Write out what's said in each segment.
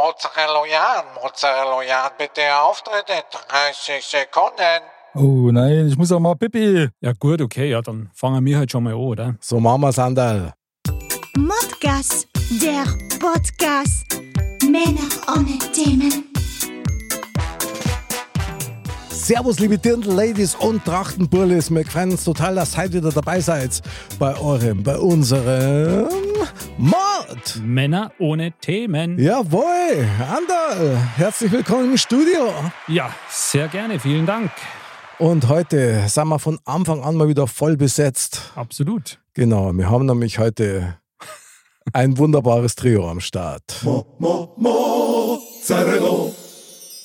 Mozzarella Jan, Mozzarella Jan, bitte Auftritt in 30 Sekunden. Oh nein, ich muss auch mal Pipi. Ja gut, okay, ja, dann fangen wir halt schon mal an, oder? So machen wir Sandal. Modcast, der Podcast. Männer ohne Themen. Servus, liebe Dirndl-Ladies und Trachtenburlis. Wir freuen uns total, dass ihr heute wieder dabei seid bei eurem, bei unserem Mord. Männer ohne Themen. Jawohl, Andal, herzlich willkommen im Studio. Ja, sehr gerne, vielen Dank. Und heute sind wir von Anfang an mal wieder voll besetzt. Absolut. Genau, wir haben nämlich heute ein wunderbares Trio am Start.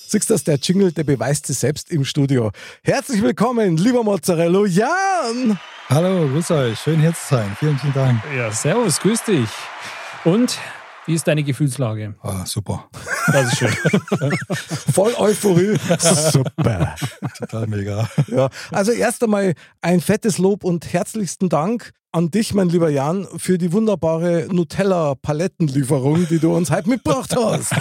Siehst du, das, der Jingle, der beweist sich selbst im Studio. Herzlich willkommen, lieber Mozzarella Jan. Hallo, grüß euch. Schön hier zu sein. Vielen, vielen Dank. Ja, servus, grüß dich. Und wie ist deine Gefühlslage? Ah, super. Das ist schön. Voll Euphorie. Super. Total mega. Ja, also erst einmal ein fettes Lob und herzlichsten Dank an dich, mein lieber Jan, für die wunderbare Nutella-Palettenlieferung, die du uns heute mitgebracht hast.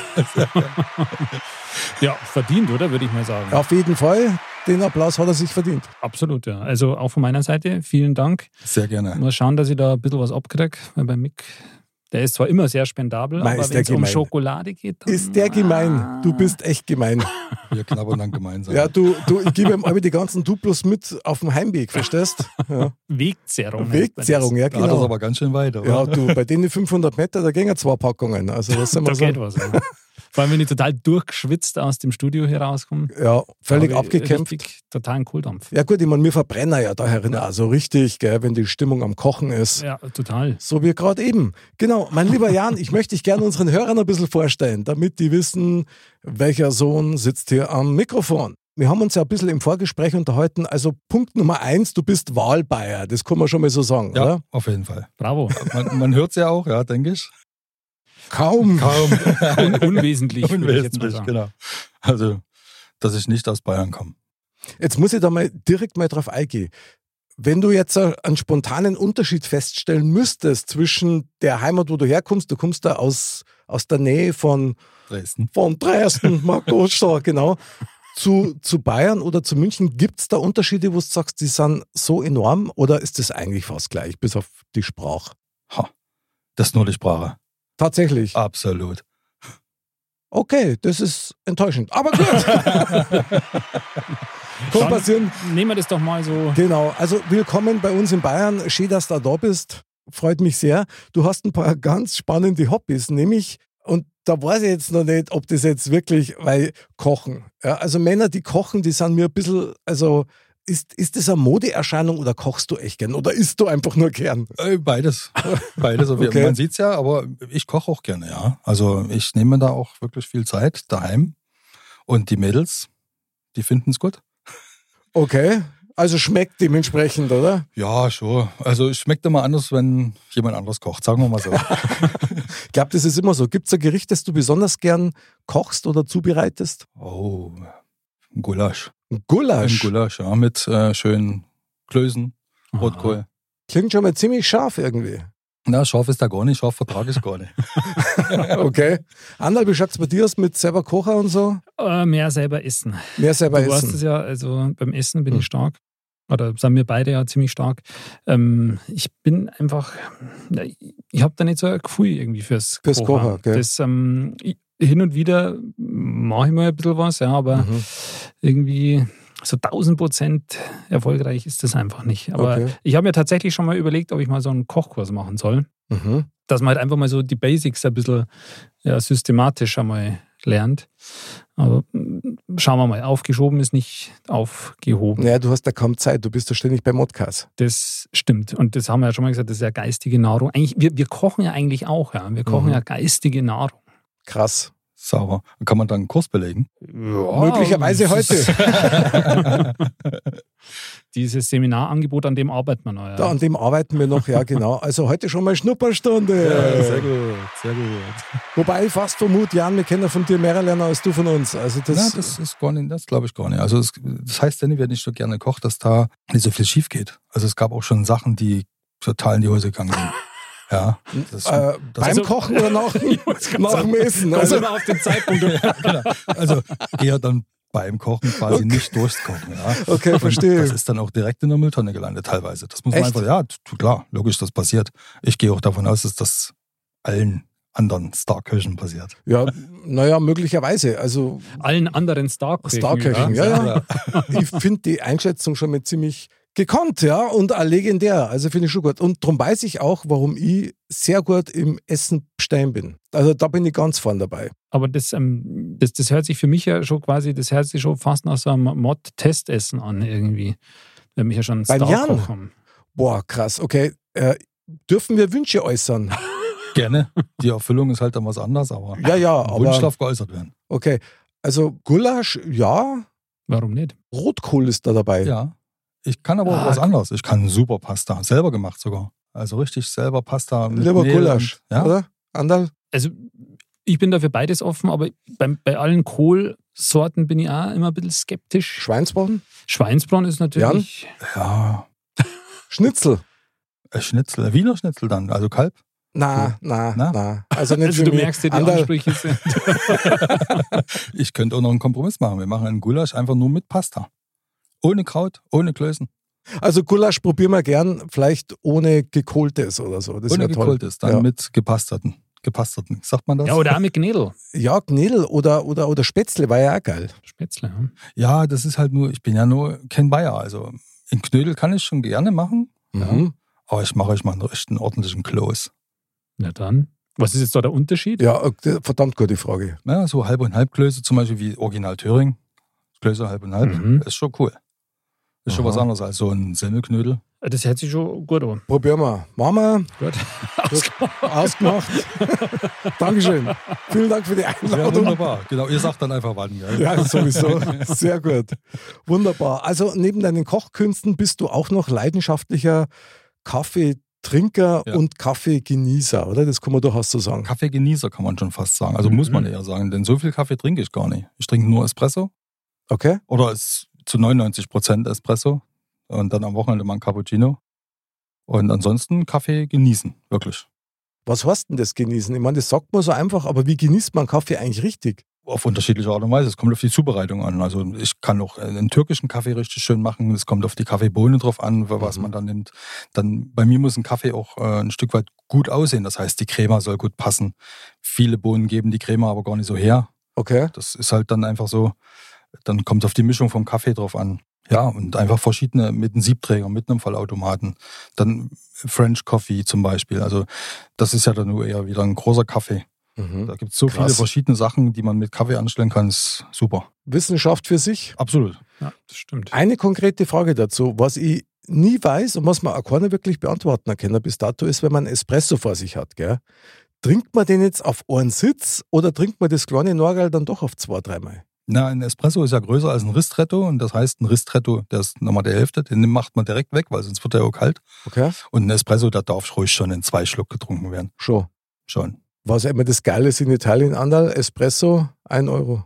ja, verdient, oder? Würde ich mal sagen. Auf jeden Fall. Den Applaus hat er sich verdient. Absolut, ja. Also auch von meiner Seite vielen Dank. Sehr gerne. Mal schauen, dass ich da ein bisschen was abkriege, weil bei Mick, der ist zwar immer sehr spendabel, Nein, aber wenn es um. Schokolade geht, dann Ist der gemein? Du bist echt gemein. Wir knabbern dann gemeinsam. Ja, du, du ich gebe ihm alle die ganzen Duplos mit auf dem Heimweg, verstehst? Ja. Wegzerrung. Wegzerrung, ja Da hat das genau. aber ganz schön weit, oder? Ja, du, bei denen 500 Meter, da gehen ja zwei Packungen. Also das sind Das. wir Da so. geht was. Ja. Vor allem, wenn ich total durchgeschwitzt aus dem Studio hier rauskomme. Ja, völlig abgekämpft. Richtig, totalen Kohldampf. Ja gut, ich meine, wir verbrennen ja da herin auch so richtig, gell, wenn die Stimmung am Kochen ist. Ja, total. So wie gerade eben. Genau, mein lieber Jan, ich möchte dich gerne unseren Hörern ein bisschen vorstellen, damit die wissen, welcher Sohn sitzt hier am Mikrofon. Wir haben uns ja ein bisschen im Vorgespräch unterhalten. Also Punkt Nummer eins, du bist Wahlbayer. Das kann man schon mal so sagen, Ja, oder? auf jeden Fall. Bravo. Man, man hört es ja auch, ja, denke ich. Kaum. Kaum. Un unwesentlich. würde ich jetzt mal Unwesentlich, sagen. genau. Also, dass ich nicht aus Bayern komme. Jetzt muss ich da mal direkt mal drauf eingehen. Wenn du jetzt äh, einen spontanen Unterschied feststellen müsstest zwischen der Heimat, wo du herkommst, du kommst da aus, aus der Nähe von Dresden. von Dresden, Marco genau, zu, zu Bayern oder zu München. Gibt es da Unterschiede, wo du sagst, die sind so enorm oder ist das eigentlich fast gleich, bis auf die Sprache? Ha. Das ist nur die Sprache. Tatsächlich. Absolut. Okay, das ist enttäuschend. Aber gut. Kann passieren. Nehmen wir das doch mal so. Genau, also willkommen bei uns in Bayern. Schön, dass du da bist. Freut mich sehr. Du hast ein paar ganz spannende Hobbys, nämlich, und da weiß ich jetzt noch nicht, ob das jetzt wirklich, weil Kochen. Ja, also Männer, die kochen, die sind mir ein bisschen, also ist, ist das eine Modeerscheinung oder kochst du echt gern? Oder isst du einfach nur gern? Äh, Beides. Beides. Okay. Man sieht es ja, aber ich koche auch gerne, ja. Also ich nehme da auch wirklich viel Zeit daheim. Und die Mädels, die finden es gut. Okay, also schmeckt dementsprechend, oder? Ja, schon. Also es schmeckt immer anders, wenn jemand anderes kocht, sagen wir mal so. Ich glaube, das ist immer so. Gibt es ein Gericht, das du besonders gern kochst oder zubereitest? oh, ein Gulasch. Ein Ein Gulasch. Gulasch, ja, mit äh, schönen Klößen, Aha. Rotkohl. Klingt schon mal ziemlich scharf irgendwie. Na, scharf ist da gar nicht, scharf vertrage ich gar nicht. Okay. Anderl, wie schaut's bei dir aus mit selber Kocher und so? Äh, mehr selber essen. Mehr selber du weißt essen. es ja, also beim Essen bin Hm. ich stark. Oder sind wir beide ja ziemlich stark. Ähm, ich bin einfach, ich habe da nicht so ein Gefühl irgendwie fürs, Fürs Kochen. Kochen, gell? Das, ähm, ich, hin und wieder mache ich mal ein bisschen was, ja, aber Mhm. irgendwie so 1000 Prozent erfolgreich ist das einfach nicht. Aber Okay. ich habe mir tatsächlich schon mal überlegt, ob ich mal so einen Kochkurs machen soll, Mhm. dass man halt einfach mal so die Basics ein bisschen ja, systematisch einmal lernt. Aber mm, schauen wir mal, aufgeschoben ist nicht aufgehoben. Naja, du hast ja kaum Zeit, du bist ja ständig beim Modcast. Das stimmt. Und das haben wir ja schon mal gesagt, das ist ja geistige Nahrung. Eigentlich, wir, wir kochen ja eigentlich auch, ja. Wir kochen Mhm. ja geistige Nahrung. Krass. Sauber. Kann man dann einen Kurs belegen? Möglicherweise heute. Dieses Seminarangebot, an dem arbeitet man noch. Ja. Da, an dem arbeiten wir noch, ja genau. Also heute schon mal Schnupperstunde. gut, sehr gut. Wobei ich fast vermute, Jan, wir kennen von dir mehr lernen als du von uns. Also das, Das, ja, das ist gar nicht, das glaube ich gar nicht. Also es, das heißt ja nicht, wenn ich so gerne koche, dass da nicht so viel schief geht. Also es gab auch schon Sachen, die total in die Hose gegangen sind. Ja, das, Äh, beim Also- Kochen oder nach, nach dem Essen? Also, immer auf den Zeitpunkt. genau. Also eher dann beim Kochen quasi nicht durchs Kochen. Ja. okay, Und verstehe. Das ist dann auch direkt in der Mülltonne gelandet teilweise. Das muss man Echt? einfach, ja, klar, logisch, das passiert. Ich gehe auch davon aus, dass das allen anderen Star-Köchen passiert. Ja, naja, möglicherweise. Also Allen anderen Star-Köchen. Starköchen, ja, ja. ich finde die Einschätzung schon mal ziemlich gekonnt, ja, und auch legendär. Also finde ich schon gut. Und darum weiß ich auch, warum ich sehr gut im Essen Stein bin. Also da bin ich ganz vorn dabei. Aber das, ähm, das, das hört sich für mich ja schon quasi, das hört sich schon fast nach so einem Mod-Testessen an irgendwie. Wenn mich ja schon einen Beim Jan? Haben. Boah, krass. Okay, äh, dürfen wir Wünsche äußern? Gerne. Die Erfüllung ist halt dann was anderes, aber Ja, ja, ein Wunsch aber darf geäußert werden. okay. Also Gulasch, ja, Warum nicht? Rotkohl ist da dabei. Ja. Ich kann aber auch Ah. was anderes. Ich kann super Pasta, selber gemacht sogar. Also richtig selber Pasta. Mit Lieber Mehl Gulasch, und- Ja, oder? Andal? Also, ich bin dafür beides offen, aber beim, bei allen Kohlsorten bin ich auch immer ein bisschen skeptisch. Schweinsbraten? Schweinsbraten ist natürlich. ja. Schnitzel? Äh, Schnitzel, Wiener Schnitzel dann, also Kalb. Na, na, Na? na. Also nicht Also, du mich. merkst ja, die Andal, Ansprüche sind. Ich könnte auch noch einen Kompromiss machen. Wir machen einen Gulasch einfach nur mit Pasta. Ohne Kraut, ohne Klößen, Also Gulasch probieren wir gern, vielleicht ohne gekohltes oder so. Das ohne gekohltes, dann Ja. mit gepasterten. Gepasterten, sagt man das? Ja, oder auch mit Gnädel. Ja, Knädel oder, oder, oder Spätzle war ja auch geil. Spätzle. Ja. Ja, das ist halt nur, ich bin ja nur kein Bayer. Also in Knödel kann ich schon gerne machen, Mhm. aber ich mache euch mal einen richtigen ordentlichen Kloß. Na dann. Was ist jetzt da der Unterschied? Ja, äh, verdammt gute Frage. Ja, so halb und halb Klöße, zum Beispiel wie Original Thüring. Klöße halb und halb, Mhm. ist schon cool. Ist schon Aha. was anderes als so ein Semmelknödel. Das hört sich schon gut an. Probieren wir. Machen wir. Gut. Gut. Ausgemacht. Dankeschön. Vielen Dank für die Ja, Einladung. wunderbar. Genau, ihr sagt dann einfach wann. Gell? Ja, sowieso. Sehr gut. Wunderbar. Also neben deinen Kochkünsten bist du auch noch leidenschaftlicher Kaffeetrinker Ja. und Kaffeegenießer, oder? Das kann man durchaus so sagen. Kaffeegenießer kann man schon fast sagen. Also muss Mhm. man eher sagen, denn so viel Kaffee trinke ich gar nicht. Ich trinke nur Espresso Okay? oder es zu 99 Prozent Espresso und dann am Wochenende mal ein Cappuccino. Und ansonsten Kaffee genießen, wirklich. Was heißt denn das genießen? Ich meine, das sagt man so einfach, aber wie genießt man Kaffee eigentlich richtig? Auf unterschiedliche Art und Weise. Es kommt auf die Zubereitung an. Also ich kann auch einen türkischen Kaffee richtig schön machen. Es kommt auf die Kaffeebohne drauf an, was Mhm. man dann nimmt. Dann bei mir muss ein Kaffee auch äh, ein Stück weit gut aussehen. Das heißt, die Crema soll gut passen. Viele Bohnen geben die Crema aber gar nicht so her. Okay? Das ist halt dann einfach so, dann kommt es auf die Mischung vom Kaffee drauf an. Ja, und einfach verschiedene mit einem Siebträger, mit einem Vollautomaten. Dann French Coffee zum Beispiel. Also das ist ja dann nur eher wieder ein großer Kaffee. Mhm. Da gibt es so Krass. viele verschiedene Sachen, die man mit Kaffee anstellen kann. Ist super. Wissenschaft für sich. Absolut. Ja, das stimmt. Eine konkrete Frage dazu. Was ich nie weiß und was man auch keiner wirklich beantworten kann bis dato, ist, wenn man Espresso vor sich hat. Gell? Trinkt man den jetzt auf einen Sitz oder trinkt man das kleine Norgal dann doch auf zwei, dreimal? Na, ein Espresso ist ja größer als ein Ristretto und das heißt, ein Ristretto, der ist nochmal der Hälfte, den macht man direkt weg, weil sonst wird er ja auch kalt. Okay? Und ein Espresso, der darf ruhig schon in zwei Schluck getrunken werden. Schon. Schon. Was immer das Geile ist in Italien, Andal, Espresso, ein Euro.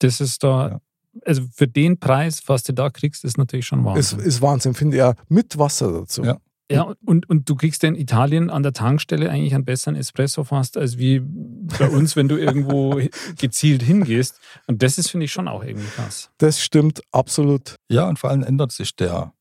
Das ist da, Ja. also für den Preis, was du da kriegst, ist natürlich schon Ist, Wahnsinn. ist Wahnsinn, finde ich auch. Mit Wasser dazu. Ja. Ja, und, und du kriegst in Italien an der Tankstelle eigentlich einen besseren Espresso fast, als wie bei uns, wenn du irgendwo gezielt hingehst. Und das ist, finde ich, schon auch irgendwie krass. Das stimmt absolut. Ja, und vor allem ändert sich der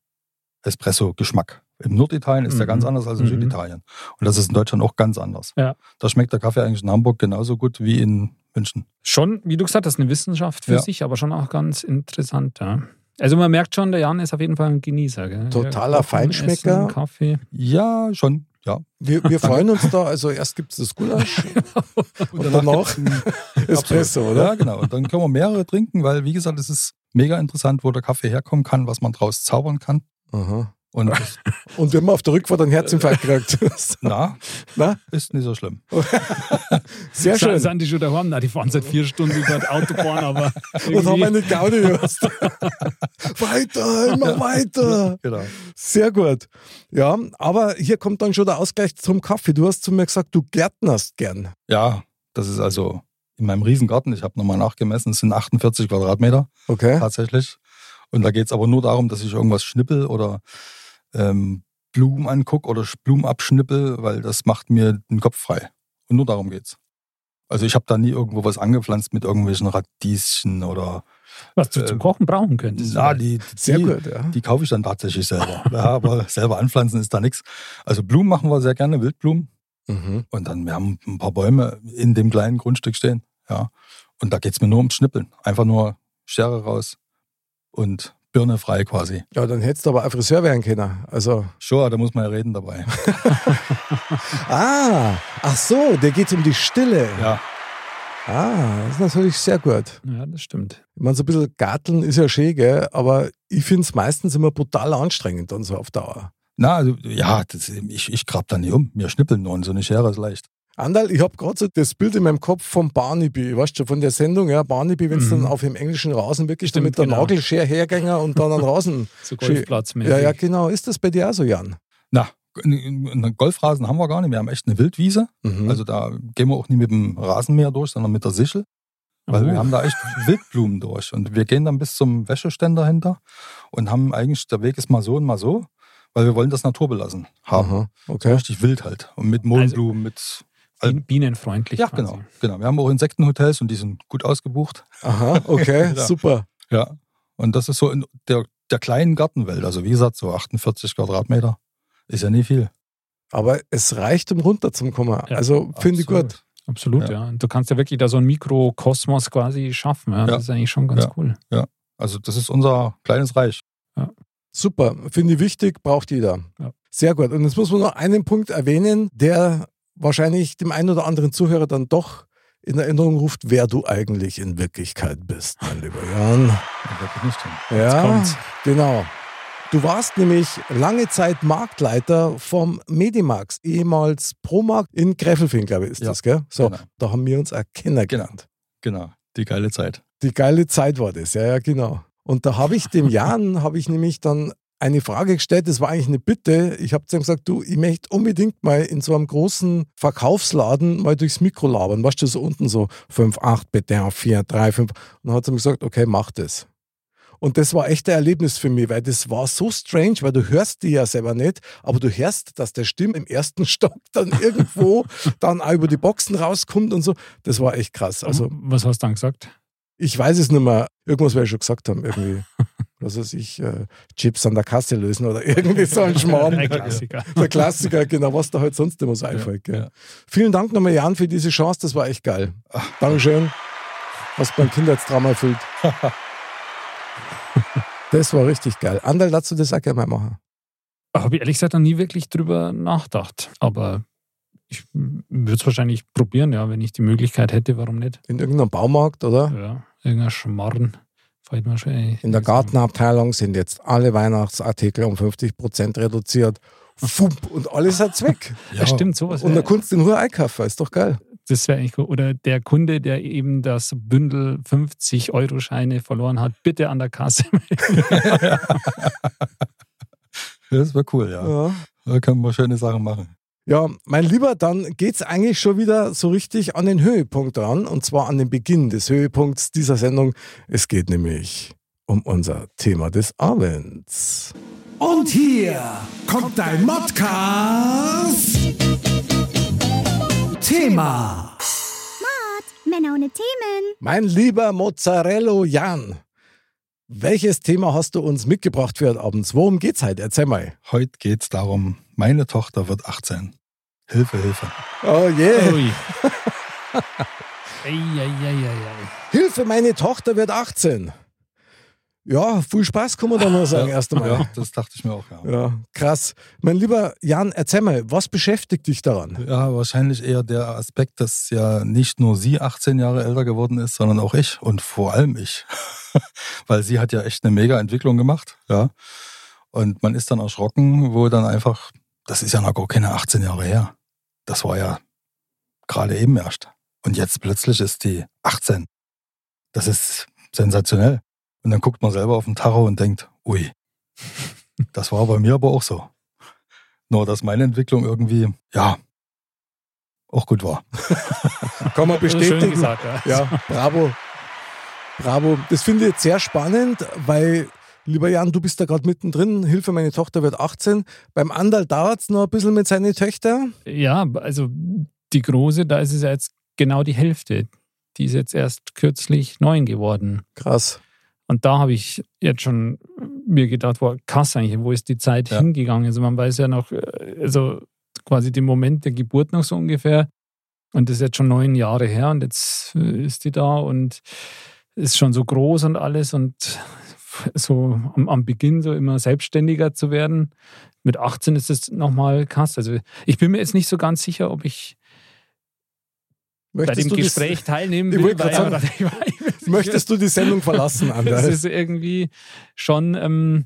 Espresso-Geschmack. Im Norditalien ist der Mhm. ganz anders als in Mhm. Süditalien. Und das ist in Deutschland auch ganz anders. Ja. Da schmeckt der Kaffee eigentlich in Hamburg genauso gut wie in München. Schon, wie du gesagt hast, eine Wissenschaft für Ja. sich, aber schon auch ganz interessant. Ja. Also man merkt schon, der Jan ist auf jeden Fall ein Genießer. Gell? Totaler Kochen, Feinschmecker. Essen, Kaffee. Ja, schon. Ja. Wir, wir freuen uns da. Also erst gibt es das Gulasch und danach Espresso, oder? Ja, genau. Und dann können wir mehrere trinken, weil, wie gesagt, es ist mega interessant, wo der Kaffee herkommen kann, was man draus zaubern kann. Aha. Und Und wir haben auf der Rückfahrt einen Herzinfarkt gekriegt. na, Na, ist nicht so schlimm. sehr schön. Sind die schon daheim? Na, die fahren seit vier Stunden über die Autobahn, aber Und haben irgendwie- eine Gaudi gehört. weiter, immer weiter. Genau. Sehr gut. Ja, aber hier kommt dann schon der Ausgleich zum Kaffee. Du hast zu mir gesagt, du gärtnerst gern. Ja, das ist also in meinem Riesengarten, ich habe nochmal nachgemessen, es sind 48 Quadratmeter Okay. tatsächlich. Und da geht es aber nur darum, dass ich irgendwas schnippel oder ähm, Blumen angucke oder Blumen abschnippel, weil das macht mir den Kopf frei. Und nur darum geht's. Also ich habe da nie irgendwo was angepflanzt mit irgendwelchen Radieschen oder Was du Äh, zum Kochen brauchen könntest. na, die, Sehr die, gut, ja. die kaufe ich dann tatsächlich selber. ja, aber selber anpflanzen ist da nichts. Also Blumen machen wir sehr gerne, Wildblumen. Mhm. Und dann, wir haben ein paar Bäume in dem kleinen Grundstück stehen. Ja. Und da geht's mir nur ums Schnippeln. Einfach nur Schere raus und Birne frei quasi. Ja, dann hättest du aber ein Friseur werden können. Also, Sure, da muss man ja reden dabei. ah, ach so, der geht um die Stille. Ja, Ah, das ist natürlich sehr gut. Ja, das stimmt. Ich meine, so ein bisschen Garteln ist ja schön, gell? aber ich finde es meistens immer brutal anstrengend dann so auf Dauer. na, also, ja, das, ich, ich grab da nie um. Wir schnippeln nur und so eine Schere ist leicht. Andal, ich habe gerade so das Bild in meinem Kopf vom Barnaby, weißt du, von der Sendung, ja, Barnaby, wenn es Mhm. dann auf dem englischen Rasen wirklich Stimmt, mit der genau. Nagelschere hergänger und dann einen Rasen. So. Golfplatzmäßig. ja, ja, genau. Ist das bei dir auch so, Jan? Na, einen Golfrasen haben wir gar nicht. Wir haben echt eine Wildwiese. Mhm. Also da gehen wir auch nicht mit dem Rasenmäher durch, sondern mit der Sichel. Weil Oh. wir haben da echt Wildblumen durch. Und wir gehen dann bis zum Wäscheständer hinter und haben eigentlich, der Weg ist mal so und mal so, weil wir wollen das naturbelassen haben. Aha, okay. Richtig wild halt. Und mit Mohnblumen, mit. Bien- Bienenfreundlich. Ja, quasi. genau, genau. Wir haben auch Insektenhotels und die sind gut ausgebucht. Aha, okay, Ja. super. Ja. Und das ist so in der, der kleinen Gartenwelt. Also wie gesagt, so 48 Quadratmeter. Ist ja nie viel. Aber es reicht, um runterzukommen. Ja, also finde ich gut. Absolut, Ja. ja. Und du kannst ja wirklich da so einen Mikrokosmos quasi schaffen. Ja. Ja. Das ist eigentlich schon ganz Ja. cool. Also das ist unser kleines Reich. Super, finde ich wichtig, braucht jeder. Ja. Sehr gut. Und jetzt muss man noch einen Punkt erwähnen, der wahrscheinlich dem einen oder anderen Zuhörer dann doch in Erinnerung ruft, wer du eigentlich in Wirklichkeit bist, mein lieber Jan. Ja, kommt's. genau. Du warst nämlich lange Zeit Marktleiter vom Medimax, ehemals Promarkt in Gräfelfing, glaube ich, ist Ja, das, gell? So, genau. da haben wir uns auch kennengelernt. Genau. Die geile Zeit. Die geile Zeit war das, ja, ja, genau. Und da habe ich dem Jan, habe ich nämlich dann eine Frage gestellt, das war eigentlich eine Bitte. Ich habe zu ihm gesagt, du, ich möchte unbedingt mal in so einem großen Verkaufsladen mal durchs Mikro labern. Weißt du, so unten so 5, 8, bitte, 4, 3, 5. Und dann hat er mir gesagt, okay, mach das. Und das war echt ein Erlebnis für mich, weil das war so strange, weil du hörst die ja selber nicht, aber du hörst, dass der Stimm im ersten Stock dann irgendwo dann auch über die Boxen rauskommt und so. Das war echt krass. Also Was hast du dann gesagt? ich weiß es nicht mehr. Irgendwas werde ich schon gesagt haben. Irgendwie, was weiß ich, äh, Chips an der Kasse lösen oder irgendwie so ein Schmarrn. Ein Klassiker. Der Klassiker, genau, was da halt sonst immer so einfällt. Gell. ja. Vielen Dank nochmal, Jan, für diese Chance. Das war echt geil. Dankeschön. Hast mein Kindheitstrauma erfüllt. Das war richtig geil. Anderl, dazu das auch gerne mal machen. Habe ich ehrlich gesagt noch nie wirklich drüber nachgedacht. Aber ich würde es wahrscheinlich probieren, ja, wenn ich die Möglichkeit hätte, warum nicht? In irgendeinem Baumarkt, oder? Ja, irgendein Schmarrn. Fällt mir schon ein. In der Gartenabteilung sind jetzt alle Weihnachtsartikel um 50% reduziert. Fump, und alles hat's weg. Ja, stimmt, sowas. Und kannst du in Ruhe einkaufen, ist doch geil. Das wäre eigentlich cool. Oder der Kunde, der eben das Bündel 50-Euro-Scheine verloren hat, bitte an der Kasse. Das wäre cool, ja. Ja. Da können wir schöne Sachen machen. Ja, mein Lieber, dann geht's eigentlich schon wieder so richtig an den Höhepunkt ran und zwar an den Beginn des Höhepunkts dieser Sendung. Es geht nämlich um unser Thema des Abends. Und hier kommt dein Modcast. Thema. Männer ohne Themen. Mein lieber Mozzarella Jan, welches Thema hast du uns mitgebracht für heute Abends? Worum geht's heute? Erzähl mal. Heute geht es darum, meine Tochter wird 18. Hilfe, Hilfe. Oh je. Ui. Eieieiei. Hilfe, meine Tochter wird 18. Ja, viel Spaß kann man da nur sagen, erst einmal. Ja, das dachte ich mir auch, ja. Ja, krass. Mein lieber Jan, erzähl mal, was beschäftigt dich daran? Ja, wahrscheinlich eher der Aspekt, dass ja nicht nur sie 18 Jahre älter geworden ist, sondern auch ich und vor allem ich. Weil sie hat ja echt eine mega Entwicklung gemacht, ja. Und man ist dann erschrocken, wo dann einfach, das ist ja noch gar keine 18 Jahre her. Das war ja gerade eben erst. Und jetzt plötzlich ist die 18. Das ist sensationell. Und dann guckt man selber auf den Tacho und denkt, ui, das war bei mir aber auch so. Nur, dass meine Entwicklung irgendwie, ja, auch gut war. Kann man Das ist Schön bestätigen. gesagt, ja. Ja, bravo. Bravo. Das finde ich jetzt sehr spannend, weil Lieber Jan, du bist da gerade mittendrin. Hilfe, meine Tochter wird 18. Beim Andal dauert es noch ein bisschen mit seinen Töchtern. Ja, also die große, da ist es ja jetzt genau die Hälfte. Die ist jetzt erst kürzlich neun geworden. Krass. Und da habe ich jetzt schon mir gedacht, boah, krass eigentlich, wo ist die Zeit Ja. hingegangen? Also man weiß ja noch, äh, also quasi den Moment der Geburt noch so ungefähr. Und das ist jetzt schon neun Jahre her und jetzt äh, ist die da und ist schon so groß und alles und so am, am Beginn so immer selbstständiger zu werden. Mit 18 ist es nochmal krass. Also ich bin mir jetzt nicht so ganz sicher, ob ich bei Möchtest dem du die- Gespräch teilnehmen Ich will. weil- sagen, weil- Möchtest du die Sendung verlassen, das Andal? ist irgendwie schon, ähm,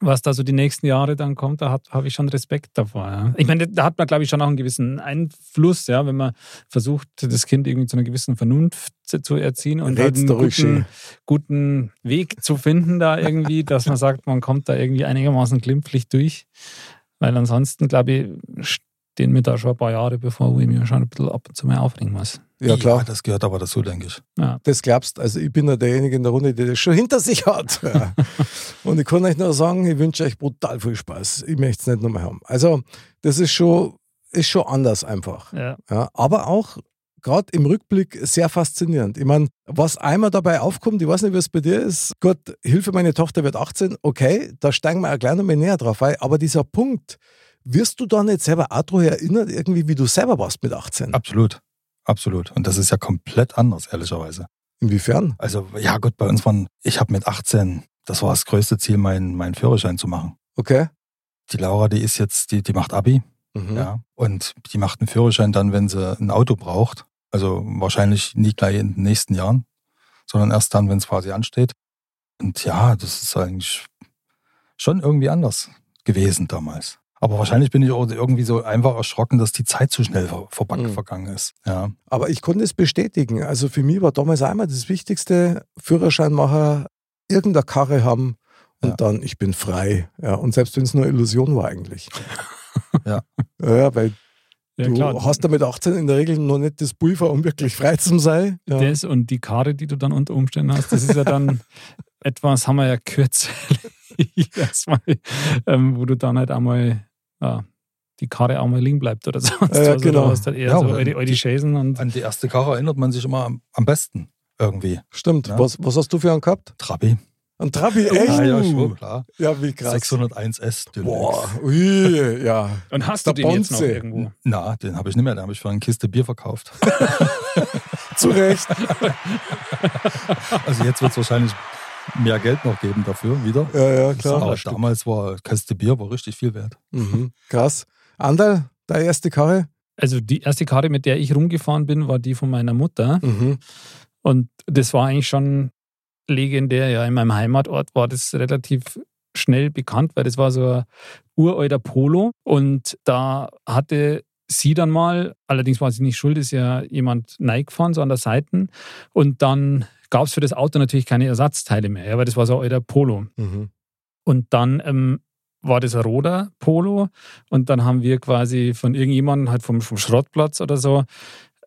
was da so die nächsten Jahre dann kommt, da habe ich schon Respekt davor. Ja. Ich meine, da hat man, glaube ich, schon auch einen gewissen Einfluss, ja, wenn man versucht, das Kind irgendwie zu einer gewissen Vernunft zu- erziehen und halt einen guten, guten Weg zu finden, da irgendwie, dass man sagt, man kommt da irgendwie einigermaßen glimpflich durch. Weil ansonsten, glaube ich, stehen mir da schon ein paar Jahre bevor, wo ich mir schon ein bisschen ab und zu mal aufregen muss. Ja, klar. das gehört aber dazu, denke ich. Ja. Das glaubst Also ich bin ja derjenige in der Runde, der das schon hinter sich hat. Ja. Und ich kann euch nur sagen, ich wünsche euch brutal viel Spaß. Ich möchte es nicht nochmal haben. Also das ist schon, ist schon anders einfach. Ja. Ja, aber auch gerade im Rückblick sehr faszinierend. Ich meine, was einmal dabei aufkommt, ich weiß nicht, wie es bei dir ist. Gut, Hilfe, meine Tochter wird 18. Okay, da steigen wir auch gleich noch mal näher drauf ein. Aber dieser Punkt, wirst du da nicht selber auch daran erinnert, irgendwie, wie du selber warst mit 18? Absolut. Absolut. Und das ist ja komplett anders, ehrlicherweise. Inwiefern? Also, ja, gut, bei uns waren, ich habe mit 18, das war das größte Ziel, meinen meinen Führerschein zu machen. Okay. Die Laura, die ist jetzt, die, die macht Abi, Mhm. ja. Und die macht einen Führerschein dann, wenn sie ein Auto braucht. Also wahrscheinlich nie gleich in den nächsten Jahren, sondern erst dann, wenn es quasi ansteht. Und ja, das ist eigentlich schon irgendwie anders gewesen damals. Aber wahrscheinlich bin ich auch irgendwie so einfach erschrocken, dass die Zeit zu schnell ver vorbei Mhm. vergangen ist. Ja. Aber ich konnte es bestätigen. Also für mich war damals einmal das Wichtigste, Führerscheinmacher, irgendeine Karre haben und Ja. dann, ich bin frei. Ja, und selbst wenn es nur Illusion war eigentlich. Ja. Ja, weil Ja, du klar. hast da mit 18 in der Regel noch nicht das Pulver, um wirklich frei zu sein. Ja. Das und die Karre, die du dann unter Umständen hast, das ist ja dann etwas, haben wir ja kürzlich erstmal, ähm, wo du dann halt einmal ja, die Karre auch mal liegen bleibt oder so. Ja, also, genau. Hast halt eher Ja, so eure die- Chasen und An die erste Karre erinnert man sich immer am, am besten irgendwie. Stimmt. Ja. Was, was hast du für einen gehabt? Trabi. Ein Trabi, echt? Ja, ja, schon, klar. Ja, wie krass. 601S Deluxe. Boah, ui, ja. Und hast Der du den jetzt noch Bonze. irgendwo? Na, den habe ich nicht mehr, den habe ich für eine Kiste Bier verkauft. Zu Recht. Also jetzt wird es wahrscheinlich mehr Geld noch geben dafür wieder. Ja, ja, klar. Aber damals war Kiste Bier war richtig viel wert. Mhm. Krass. Andal, deine erste Karre? Also die erste Karre, mit der ich rumgefahren bin, war die von meiner Mutter. Mhm. Und das war eigentlich schon legendär. Ja, in meinem Heimatort war das relativ schnell bekannt, weil das war so ein uralter Polo. Und da hatte sie dann mal, allerdings war sie nicht schuld, ist ja jemand gefahren, so an der Seite. Und dann gab es für das Auto natürlich keine Ersatzteile mehr, ja, weil das war so ein alter Polo. Mhm. Und dann ähm, war das ein roter Polo und dann haben wir quasi von irgendjemandem halt vom, vom Schrottplatz oder so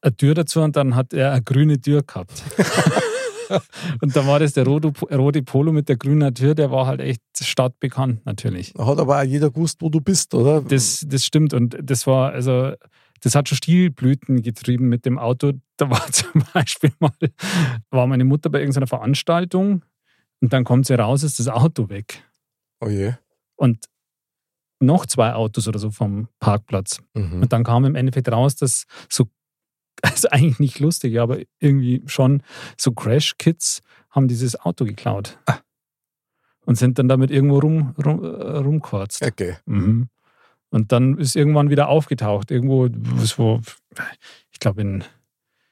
eine Tür dazu und dann hat er eine grüne Tür gehabt. und dann war das der rote, rote Polo mit der grünen Tür, der war halt echt stadtbekannt natürlich. Hat aber auch jeder gewusst, wo du bist, oder? Das, das stimmt und das war also das hat schon Stilblüten getrieben mit dem Auto. Da war zum Beispiel mal, war meine Mutter bei irgendeiner Veranstaltung und dann kommt sie raus, ist das Auto weg. Oh je. und noch zwei Autos oder so vom Parkplatz. Mhm. Und dann kam im Endeffekt raus, dass so, also eigentlich nicht lustig, aber irgendwie schon so Crash-Kids haben dieses Auto geklaut. Und sind dann damit irgendwo rum, rum, äh, rumgekurzt. Okay. Mhm. Und dann ist irgendwann wieder aufgetaucht. Irgendwo, so, ich glaube in,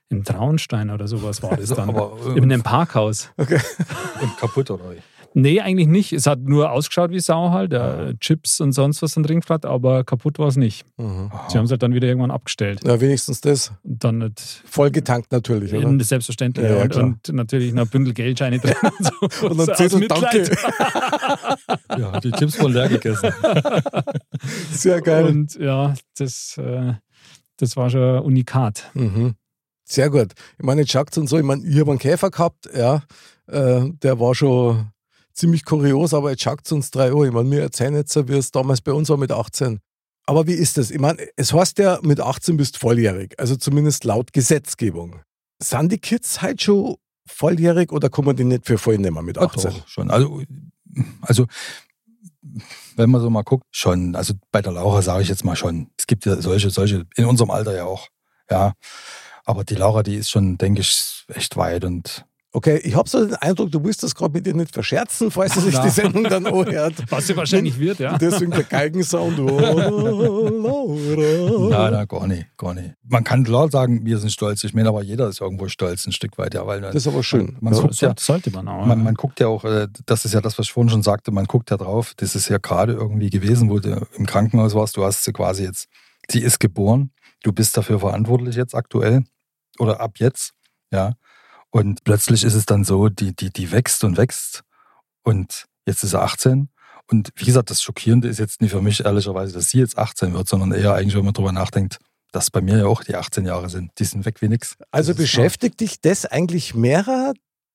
in Traunstein oder sowas war das dann. Aber, äh, in einem Parkhaus. Okay. Und kaputt oder? Nee, eigentlich nicht. Es hat nur ausgeschaut wie Sau halt. Ah. Äh, Chips und sonst was drin geflattert, aber kaputt war es nicht. Mhm. Sie haben es halt dann wieder irgendwann abgestellt. Ja, wenigstens das. Dann nicht. Voll getankt natürlich, oder? Selbstverständlich. Ja, ja, und, und natürlich noch ein Bündel Geldscheine drin. Und, so. Und dann Zettel, danke. Ja, die Chips voll leer gegessen. Sehr geil. Und ja, das, äh, das war schon Unikat. Mhm. Sehr gut. Ich meine, jetzt schaut und so, ich meine, ich habe einen Käfer gehabt, ja, äh, der war schon ziemlich kurios, aber jetzt schaut es uns drei Uhr. Ich meine, mir erzählen jetzt, wie es damals bei uns war mit 18. Aber wie ist das? Ich meine, es heißt ja, mit 18 bist du volljährig, also zumindest laut Gesetzgebung. Sind die Kids halt schon volljährig oder kann man die nicht für voll nehmen mit Ja, 18? doch, schon. Also, also, wenn man so mal guckt, schon. Also bei der Laura sage ich jetzt mal schon. Es gibt ja solche, solche, in unserem Alter ja auch. Ja. Aber die Laura, die ist schon, denke ich, echt weit und Okay, ich habe so den Eindruck, du willst das gerade mit dir nicht verscherzen, falls sie sich die Sendung dann anhört. Was sie wahrscheinlich wird, ja. Deswegen der Geigensound. Oh, Laura. na, na, gar nicht, gar nicht. Man kann klar sagen, wir sind stolz. Ich meine, aber jeder ist irgendwo stolz ein Stück weit, ja, weil Das ist aber schön. man Ja. guckt ja, Sollte, sollte man auch. man, man guckt ja auch, äh, das ist ja das, was ich vorhin schon sagte, man guckt ja drauf, das ist ja gerade irgendwie gewesen, wo du im Krankenhaus warst, du hast sie quasi jetzt, sie ist geboren, du bist dafür verantwortlich jetzt aktuell oder ab jetzt, ja. Und plötzlich ist es dann so, die, die, die wächst und wächst und jetzt ist sie 18. Und wie gesagt, das Schockierende ist jetzt nicht für mich ehrlicherweise, dass sie jetzt 18 wird, sondern eher eigentlich, wenn man drüber nachdenkt, dass bei mir ja auch die 18 Jahre sind. Die sind weg wie nix. Also beschäftigt dich das eigentlich mehrer,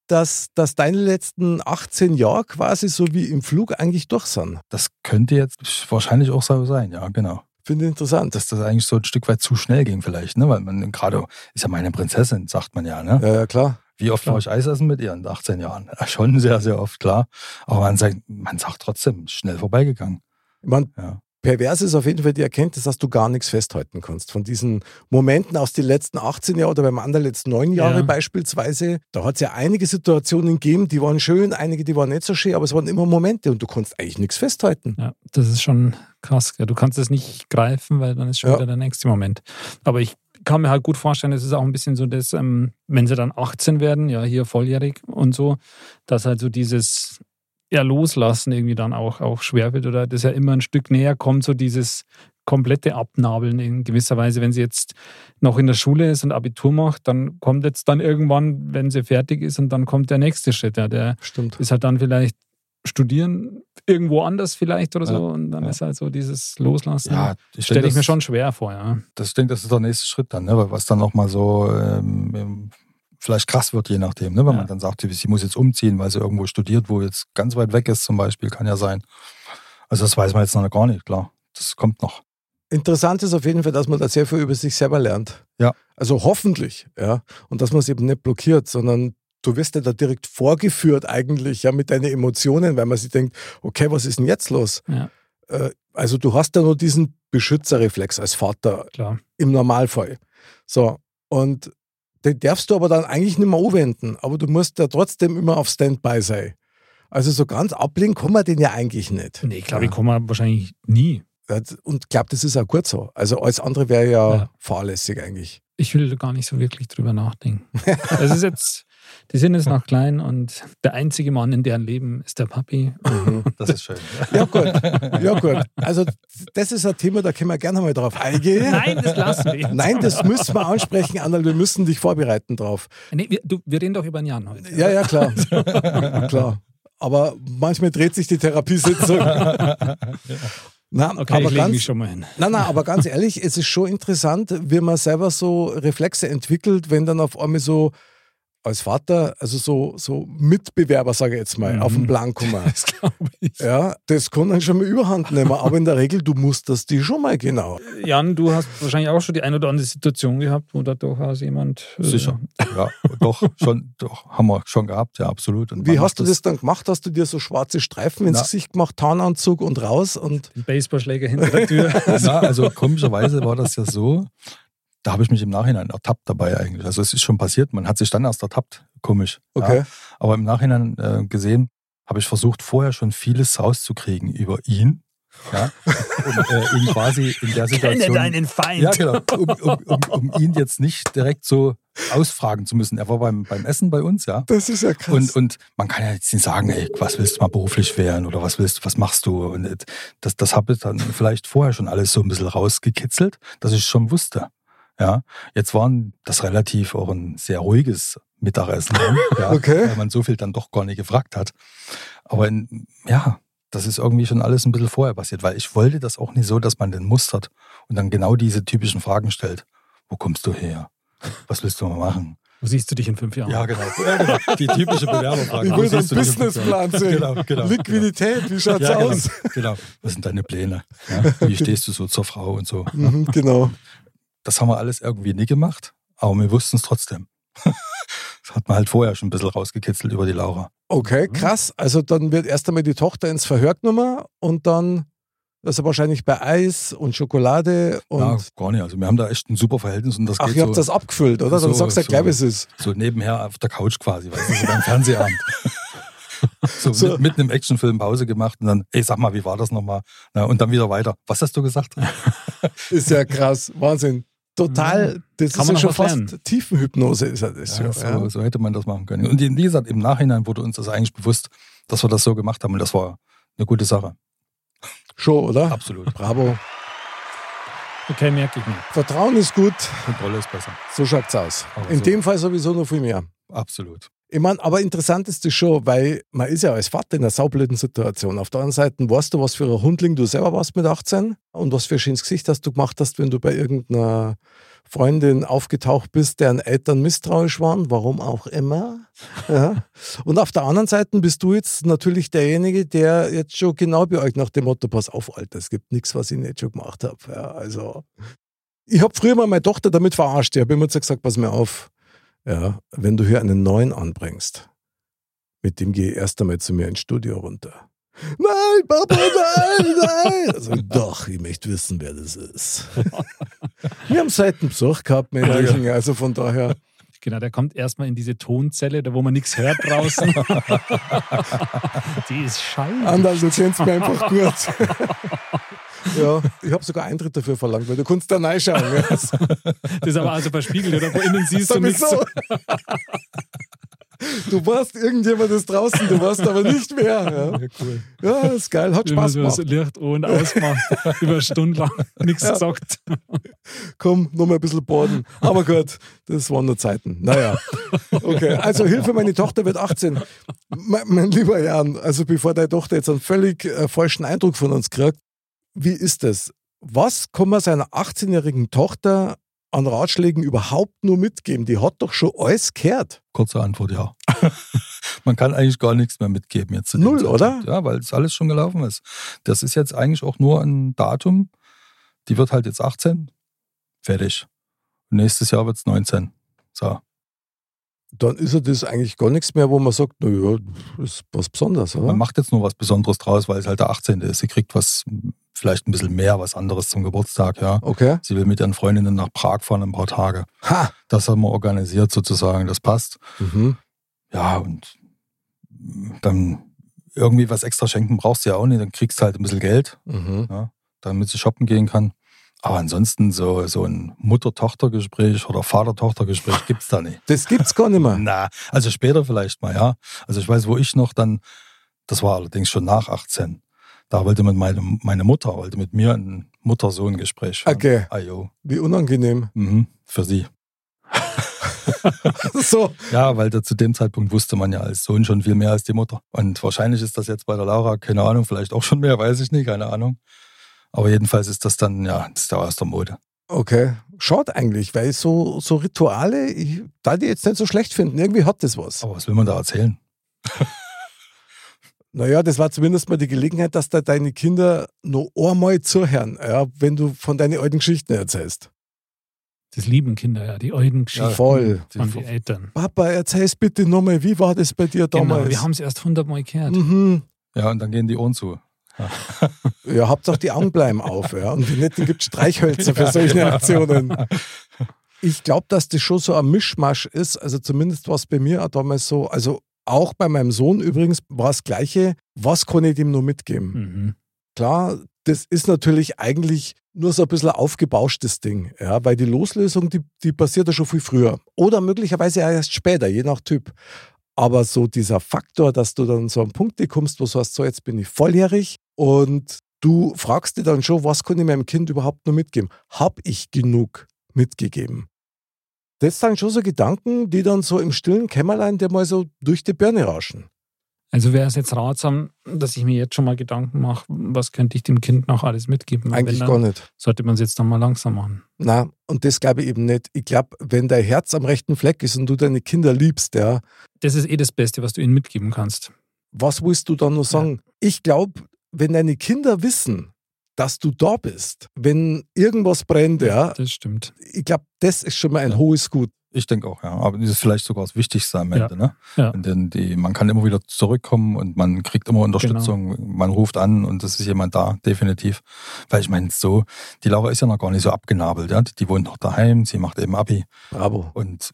dass, dass deine letzten 18 Jahre quasi so wie im Flug eigentlich durch sind? Das könnte jetzt wahrscheinlich auch so sein, ja, genau. Finde ich interessant. Dass das eigentlich so ein Stück weit zu schnell ging vielleicht, ne? Weil man gerade, ist ja meine Prinzessin, sagt man ja, ne? Ja, ja, klar. Wie oft war ich Eis essen mit ihr in 18 Jahren? Ja, schon sehr, sehr oft, klar. Aber man sagt, man sagt trotzdem, schnell vorbeigegangen. Meine, Ja. pervers ist auf jeden Fall die Erkenntnis, dass du gar nichts festhalten kannst. Von diesen Momenten aus den letzten 18 Jahren oder beim anderen letzten neun Jahre Ja. beispielsweise, da hat es ja einige Situationen gegeben, die waren schön, einige, die waren nicht so schön, aber es waren immer Momente und du kannst eigentlich nichts festhalten. Ja, das ist schon krass. Du kannst es nicht greifen, weil dann ist schon Ja. wieder der nächste Moment. Aber ich kann mir halt gut vorstellen, es ist auch ein bisschen so, dass, ähm, wenn sie dann 18 werden, ja, hier volljährig und so, dass halt so dieses ja, Loslassen irgendwie dann auch, auch schwer wird oder das ja immer ein Stück näher kommt, so dieses komplette Abnabeln in gewisser Weise. Wenn sie jetzt noch in der Schule ist und Abitur macht, dann kommt jetzt dann irgendwann, wenn sie fertig ist und dann kommt der nächste Schritt, ja, der Stimmt. ist halt dann vielleicht studieren irgendwo anders vielleicht oder so Ja, und dann ja. ist halt so dieses Loslassen. Ja, stelle ich mir schon schwer vor, ja. Das, ich denke, das ist der nächste Schritt dann, ne? Weil was dann nochmal so ähm, vielleicht krass wird, je nachdem, ne? Wenn Ja. man dann sagt, sie- sie muss jetzt umziehen, weil sie irgendwo studiert, wo jetzt ganz weit weg ist, zum Beispiel, kann ja sein. Also das weiß man jetzt noch gar nicht, klar. Das kommt noch. Interessant ist auf jeden Fall, dass man da sehr viel über sich selber lernt. Ja. Also hoffentlich, ja. Und dass man es eben nicht blockiert, sondern du wirst ja da direkt vorgeführt eigentlich, ja, mit deinen Emotionen, weil man sich denkt, okay, was ist denn jetzt los? Ja. Äh, Also du hast ja nur diesen Beschützerreflex als Vater Klar. im Normalfall. So, und den darfst du aber dann eigentlich nicht mehr anwenden, aber du musst ja trotzdem immer auf Standby sein. Also so ganz ablehnen kann man den ja eigentlich nicht. Nee, ich glaube, ich komme wahrscheinlich nie. Das- Und ich glaube, das ist auch gut so. Also alles andere wäre ja, Ja. fahrlässig eigentlich. Ich will gar nicht so wirklich drüber nachdenken. Es ist jetzt, die sind jetzt noch klein und der einzige Mann in deren Leben ist der Papi. Das ist schön. Ja, gut. Ja, gut. Also, das ist ein Thema, da können wir gerne mal drauf eingehen. Nein, das lassen wir jetzt. Nein, das müssen wir ansprechen, Anna. Wir müssen dich vorbereiten drauf. Nee, wir, du, wir reden doch über einen Jan heute. Ja, ja, klar. klar. Aber manchmal dreht sich die Therapiesitzung. Na, Okay, aber ich lege mich ganz, schon mal hin. nein, nein, aber ganz ehrlich, es ist schon interessant, wie man selber so Reflexe entwickelt, wenn dann auf einmal so als Vater, also so, so Mitbewerber, sage ich jetzt mal, Mhm. auf den Plan kommen. Das glaube ich. Ja, das kann dann schon mal überhand nehmen, aber in der Regel, du musst das die schon mal genau. Jan, du hast wahrscheinlich auch schon die ein oder andere Situation gehabt, wo da durchaus jemand. äh, Sicher. Ja, doch, schon, doch, haben wir schon gehabt, ja, absolut. Und Wie hast du das dann gemacht? Hast du dir so schwarze Streifen ins Na. Gesicht gemacht, Tarnanzug und raus und Den Baseballschläger hinter der Tür. Na, also komischerweise war das ja so, da habe ich mich im Nachhinein ertappt dabei eigentlich. Also es ist schon passiert, man hat sich dann erst ertappt, komisch. okay. Ja. Aber im Nachhinein äh, gesehen, habe ich versucht, vorher schon vieles rauszukriegen über ihn. Ja, um äh, ihn quasi in der Kenne Situation. deinen Feind. Ja, genau. Um, um, um, um ihn jetzt nicht direkt so ausfragen zu müssen. Er war beim, beim Essen bei uns, ja. Das ist ja krass. Und, und man kann ja jetzt nicht sagen, ey, was willst du mal beruflich werden oder was willst was machst du? Und äh, das, das habe ich dann vielleicht vorher schon alles so ein bisschen rausgekitzelt, dass ich schon wusste. Ja, jetzt war das relativ auch ein sehr ruhiges Mittagessen, ja, Okay. weil man so viel dann doch gar nicht gefragt hat. Aber in, ja, das ist irgendwie schon alles ein bisschen vorher passiert, weil ich wollte das auch nicht so, dass man den mustert und dann genau diese typischen Fragen stellt. Wo kommst du her? Was willst du mal machen? Wo siehst du dich in fünf Jahren? Ja, genau. Ja, genau. Die typische Bewerberfrage. Ich Wo will so einen siehst du dich in fünf Businessplan sehen. Genau, genau. Liquidität, wie schaut's Ja, genau, aus? genau. Was sind deine Pläne? Ja, wie stehst du so zur Frau und so? Mhm, genau. Das haben wir alles irgendwie nie gemacht, aber wir wussten es trotzdem. Das hat man halt vorher schon ein bisschen rausgekitzelt über die Laura. Okay, krass. Also dann wird erst einmal die Tochter ins Verhör genommen und dann also wahrscheinlich bei Eis und Schokolade und ja, gar nicht. Also wir haben da echt ein super Verhältnis und das ach, geht ihr habt so, das abgefüllt, oder? Dann so- sagst du ja so- gleich, wie es ist. so nebenher auf der Couch quasi, weißt du, so beim Fernsehabend. so, So. Mit, mitten im Actionfilm Pause gemacht und dann, ey, sag mal, wie war das nochmal? Na, und dann wieder weiter. Was hast du gesagt? Ist ja krass, Wahnsinn. Total, das Kann ist man ja schon fast lernen. Tiefenhypnose ist ja das. Ja, Ja, so, ja. so hätte man das machen können. Und wie gesagt, im Nachhinein wurde uns das eigentlich bewusst, dass wir das so gemacht haben und das war eine gute Sache. Schon, oder? Absolut. Bravo. Okay, merke ich mir. Vertrauen ist gut, Kontrolle ist besser. so schaut's aus. Aber In so. dem Fall sowieso noch viel mehr. Absolut. Ich meine, aber interessant ist das schon, weil man ist ja als Vater in einer saublöden Situation. Auf der anderen Seite weißt du, was für ein Hundling du selber warst mit 18 und was für ein schönes Gesicht hast du gemacht hast, wenn du bei irgendeiner Freundin aufgetaucht bist, deren Eltern misstrauisch waren, warum auch immer. Ja. Und auf der anderen Seite bist du jetzt natürlich derjenige, der jetzt schon genau bei euch nach dem Motto, pass auf, Alter, es gibt nichts, was ich nicht schon gemacht habe. Ja, also, ich habe früher mal meine Tochter damit verarscht. Ich habe immer gesagt, pass mir auf, ja, wenn du hier einen neuen anbringst, mit dem gehe ich erst einmal zu mir ins Studio runter. Nein, Papa, nein, nein. Also, doch, ich möchte wissen, wer das ist. Wir haben selten Besuch gehabt, Männlichen, also von daher. Genau, der kommt erstmal in diese Tonzelle, da wo man nichts hört draußen. Die ist scheiße. Anderl, du kennst mich einfach gut. ja, ich habe sogar Eintritt dafür verlangt, weil du kannst da reinschauen. Ja. Das ist aber also verspiegelt, oder? Von innen siehst du nichts. Sowieso. Du warst irgendjemand ist draußen, du warst aber nicht mehr. Ja, cool. ja ist geil, hat man Spaß so das gemacht. Licht und ausmacht, über Stunden lang nichts Ja. gesagt. Komm, noch mal ein bisschen baden. Aber gut, das waren nur Zeiten. Naja, okay. Also Hilfe, meine Tochter wird 18. Mein, mein lieber Jan, also bevor deine Tochter jetzt einen völlig äh, falschen Eindruck von uns kriegt, wie ist das? Was kann man seiner 18-jährigen Tochter an Ratschlägen überhaupt nur mitgeben? Die hat doch schon alles gehört. Kurze Antwort, ja. Man kann eigentlich gar nichts mehr mitgeben jetzt. Null, Zeitpunkt. oder? Ja, weil es alles schon gelaufen ist. Das ist jetzt eigentlich auch nur ein Datum. Die wird halt jetzt 18. Fertig. Nächstes Jahr wird es 19. So. Dann ist ja das eigentlich gar nichts mehr, wo man sagt, naja, das ist was Besonderes, oder? Man macht jetzt nur was Besonderes draus, weil es halt der 18. ist. Sie kriegt was, vielleicht ein bisschen mehr, was anderes zum Geburtstag, ja. Okay. Sie will mit ihren Freundinnen nach Prag fahren ein paar Tage. Ha! Das haben wir organisiert sozusagen. Das passt. Mhm. Ja, und dann irgendwie was extra schenken brauchst du ja auch nicht. Dann kriegst du halt ein bisschen Geld, Mhm. damit sie shoppen gehen kann. Aber ansonsten so, so ein Mutter-Tochter-Gespräch oder Vater-Tochter-Gespräch gibt's da nicht. Das gibt's gar nicht mehr. Na, also später vielleicht mal, ja. Also ich weiß, wo ich noch dann, das war allerdings schon nach 18. Da wollte mit meine, meine Mutter, wollte mit mir ein Mutter-Sohn-Gespräch. Okay. Ah, jo. Wie unangenehm. Mhm, für sie. so. Ja, weil zu dem Zeitpunkt wusste man ja als Sohn schon viel mehr als die Mutter. Und wahrscheinlich ist das jetzt bei der Laura, keine Ahnung, vielleicht auch schon mehr, weiß ich nicht, keine Ahnung. Aber jedenfalls ist das dann, ja, das ist da aus der Mode. Okay. Schaut eigentlich, weil so, so Rituale, ich da die jetzt nicht so schlecht finden. Irgendwie hat das was. Aber was will man da erzählen? Naja, das war zumindest mal die Gelegenheit, dass da deine Kinder noch einmal zuhören, ja, wenn du von deinen alten Geschichten erzählst. Das lieben Kinder ja, die alten Geschichten voll. von den Eltern. Papa, erzähl's bitte nochmal, wie war das bei dir damals? Genau, wir haben es erst hundertmal gehört. mhm. Ja, und dann gehen die Ohren zu. Ja, Hauptsache die Augen bleiben auf, ja. Und nicht, dann gibt Streichhölzer für solche Aktionen. Ich glaube, dass das schon so ein Mischmasch ist. Also zumindest war es bei mir auch damals so. Also auch bei meinem Sohn übrigens war das Gleiche. Was kann ich dem nur mitgeben? Mhm. Klar, das ist natürlich eigentlich nur so ein bisschen ein aufgebauschtes Ding, ja, weil die Loslösung, die, die passiert ja schon viel früher. Oder möglicherweise erst später, je nach Typ. Aber so dieser Faktor, dass du dann so an Punkte kommst, wo du sagst, so jetzt bin ich volljährig und du fragst dir dann schon, was kann ich meinem Kind überhaupt nur mitgeben? Hab ich genug mitgegeben? Das sind schon so Gedanken, die dann so im stillen Kämmerlein dir mal so durch die Birne rauschen. Also wäre es jetzt ratsam, dass ich mir jetzt schon mal Gedanken mache, was könnte ich dem Kind noch alles mitgeben? Eigentlich wenn, gar dann nicht. Sollte man es jetzt noch mal langsam machen. Na, und das glaube ich eben nicht. Ich glaube, wenn dein Herz am rechten Fleck ist und du deine Kinder liebst, ja, Das ist eh das Beste, was du ihnen mitgeben kannst. was willst du dann noch sagen? Ich glaube, wenn deine Kinder wissen, dass du da bist, wenn irgendwas brennt, ja, Das stimmt. ich glaube, das ist schon mal ein Ja. hohes Gut. Ich denke auch, ja. Aber das ist vielleicht sogar das Wichtigste am Ja. Ende, ne? Ja. Und denn die, man kann immer wieder zurückkommen und man kriegt immer Unterstützung. Genau. Man ruft an und es ist jemand da, definitiv. Weil ich meine, so, die Laura ist ja noch gar nicht so abgenabelt, ja. Die wohnt noch daheim, sie macht eben Abi. Bravo. Und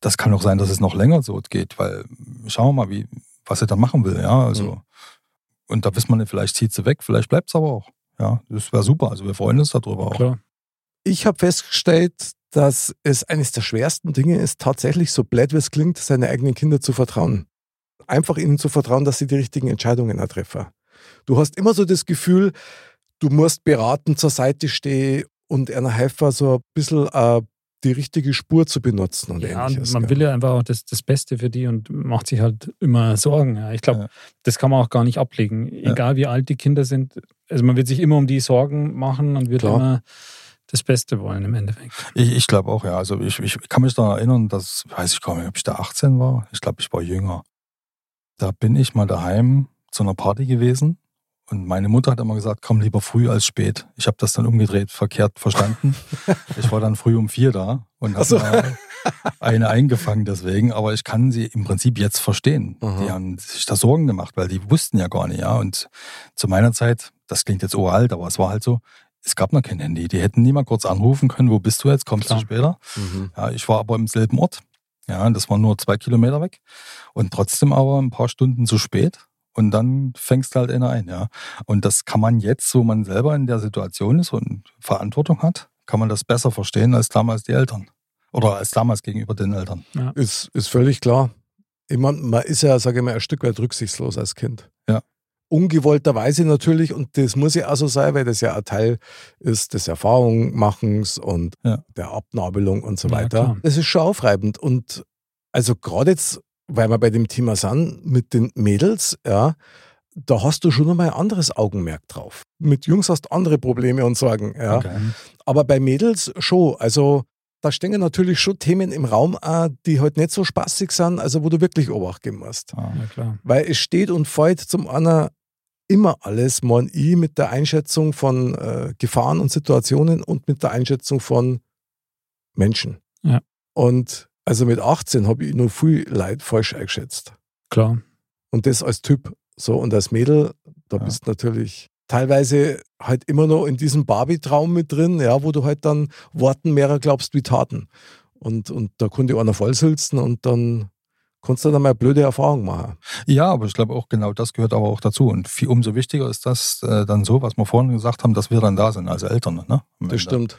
das kann auch sein, dass es noch länger so geht, weil schauen wir mal, wie, was sie dann machen will, ja. Also, Mhm. und da wissen wir nicht, vielleicht zieht sie weg, vielleicht bleibt es aber auch. Ja, das wäre super. Also wir freuen uns darüber auch. Klar. Ich habe festgestellt, dass es eines der schwersten Dinge ist, tatsächlich, so blöd wie es klingt, seine eigenen Kinder zu vertrauen. Einfach ihnen zu vertrauen, dass sie die richtigen Entscheidungen auch treffen. Du hast immer so das Gefühl, du musst beraten, zur Seite stehen und einer helfen, so ein bisschen äh, die richtige Spur zu benutzen und Ja, ähnliches. man gell. will ja einfach auch das, das Beste für die und macht sich halt immer Sorgen. Ja. Ich glaube, Ja. das kann man auch gar nicht ablegen. Egal wie alt die Kinder sind. Also man wird sich immer um die Sorgen machen und wird Klar. immer das Beste wollen im Endeffekt. Ich, ich glaube auch, ja. Also ich, ich kann mich daran erinnern, dass, weiß ich gar nicht, ob ich da 18 war. Ich glaube, ich war jünger. Da bin ich mal daheim zu einer Party gewesen und meine Mutter hat immer gesagt, komm lieber früh als spät. Ich habe das dann umgedreht, verkehrt verstanden. ich war dann früh um vier da und Ach so. habe eine eingefangen deswegen, aber ich kann sie im Prinzip jetzt verstehen. Aha. Die haben sich da Sorgen gemacht, weil die wussten ja gar nicht, ja. Und zu meiner Zeit, das klingt jetzt uralt, aber es war halt so, es gab noch kein Handy. Die hätten nie mal kurz anrufen können, wo bist du jetzt, kommst Klar. du später? Mhm. Ja, ich war aber im selben Ort. Ja, das war nur zwei Kilometer weg. Und trotzdem aber ein paar Stunden zu spät. Und dann fängst du halt einer ein, ja. Und das kann man jetzt, wo man selber in der Situation ist und Verantwortung hat, kann man das besser verstehen als damals die Eltern. Oder als damals gegenüber den Eltern. Ist, ist völlig klar. Ich mein, man ist ja, sage ich mal, ein Stück weit rücksichtslos als Kind. Ja. Ungewollterweise natürlich, und das muss ja auch so sein, weil das ja ein Teil ist des Erfahrungmachens und Ja. der Abnabelung und so Ja, weiter. klar. Das ist schon aufreibend. Und also gerade jetzt, weil wir bei dem Thema sind, mit den Mädels, ja, da hast du schon nochmal ein anderes Augenmerk drauf. Mit Jungs hast du andere Probleme und Sorgen, ja. Okay. Aber bei Mädels schon. Also da stehen natürlich schon Themen im Raum, auch, die halt nicht so spaßig sind, also wo du wirklich Obacht geben musst. Ah. Ja, klar. Weil es steht und fällt zum einer immer alles, mein ich, mit der Einschätzung von äh, Gefahren und Situationen und mit der Einschätzung von Menschen. Ja. Und also mit 18 habe ich nur viel Leid falsch eingeschätzt. Klar. Und das als Typ. So, und als Mädel, da Ja. bist du natürlich teilweise halt immer noch in diesem Barbie-Traum mit drin, ja, wo du halt dann Worten mehrer glaubst wie Taten. Und, und da konnte einer vollsülzen und dann kannst du dann mal blöde Erfahrung machen. Ja, aber ich glaube auch genau das gehört aber auch dazu. Und viel, umso wichtiger ist das äh, dann so, was wir vorhin gesagt haben, dass wir dann da sind als Eltern. Ne? Das stimmt.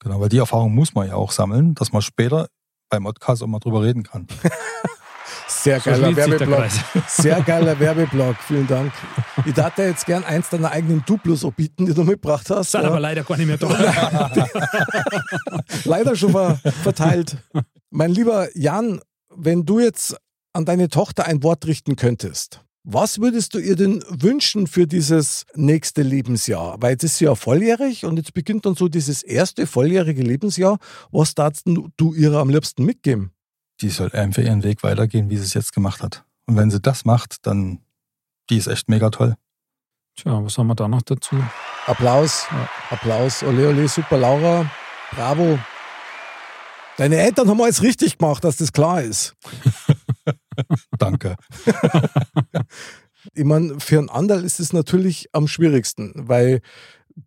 Genau, weil die Erfahrung muss man ja auch sammeln, dass man später beim Podcast auch mal drüber reden kann. Sehr So geiler der Werbeblock. Sehr geiler Werbeblock. Vielen Dank. Ich darf dir jetzt gern eins deiner eigenen Duplos anbieten, die du mitgebracht hast. Sind Ja. aber leider gar nicht mehr da. leider schon ver verteilt. Mein lieber Jan, wenn du jetzt an deine Tochter ein Wort richten könntest, was würdest du ihr denn wünschen für dieses nächste Lebensjahr? Weil jetzt ist sie ja volljährig und jetzt beginnt dann so dieses erste volljährige Lebensjahr. Was darfst du ihr am liebsten mitgeben? Die soll einfach ihren Weg weitergehen, wie sie es jetzt gemacht hat. Und wenn sie das macht, dann, die ist echt mega toll. Tja, was haben wir da noch dazu? Applaus, Ja. Applaus. Ole, ole, super, Laura. Bravo. Deine Eltern haben alles richtig gemacht, dass das klar ist. Danke. Ich meine, für einen Anderl ist es natürlich am schwierigsten, weil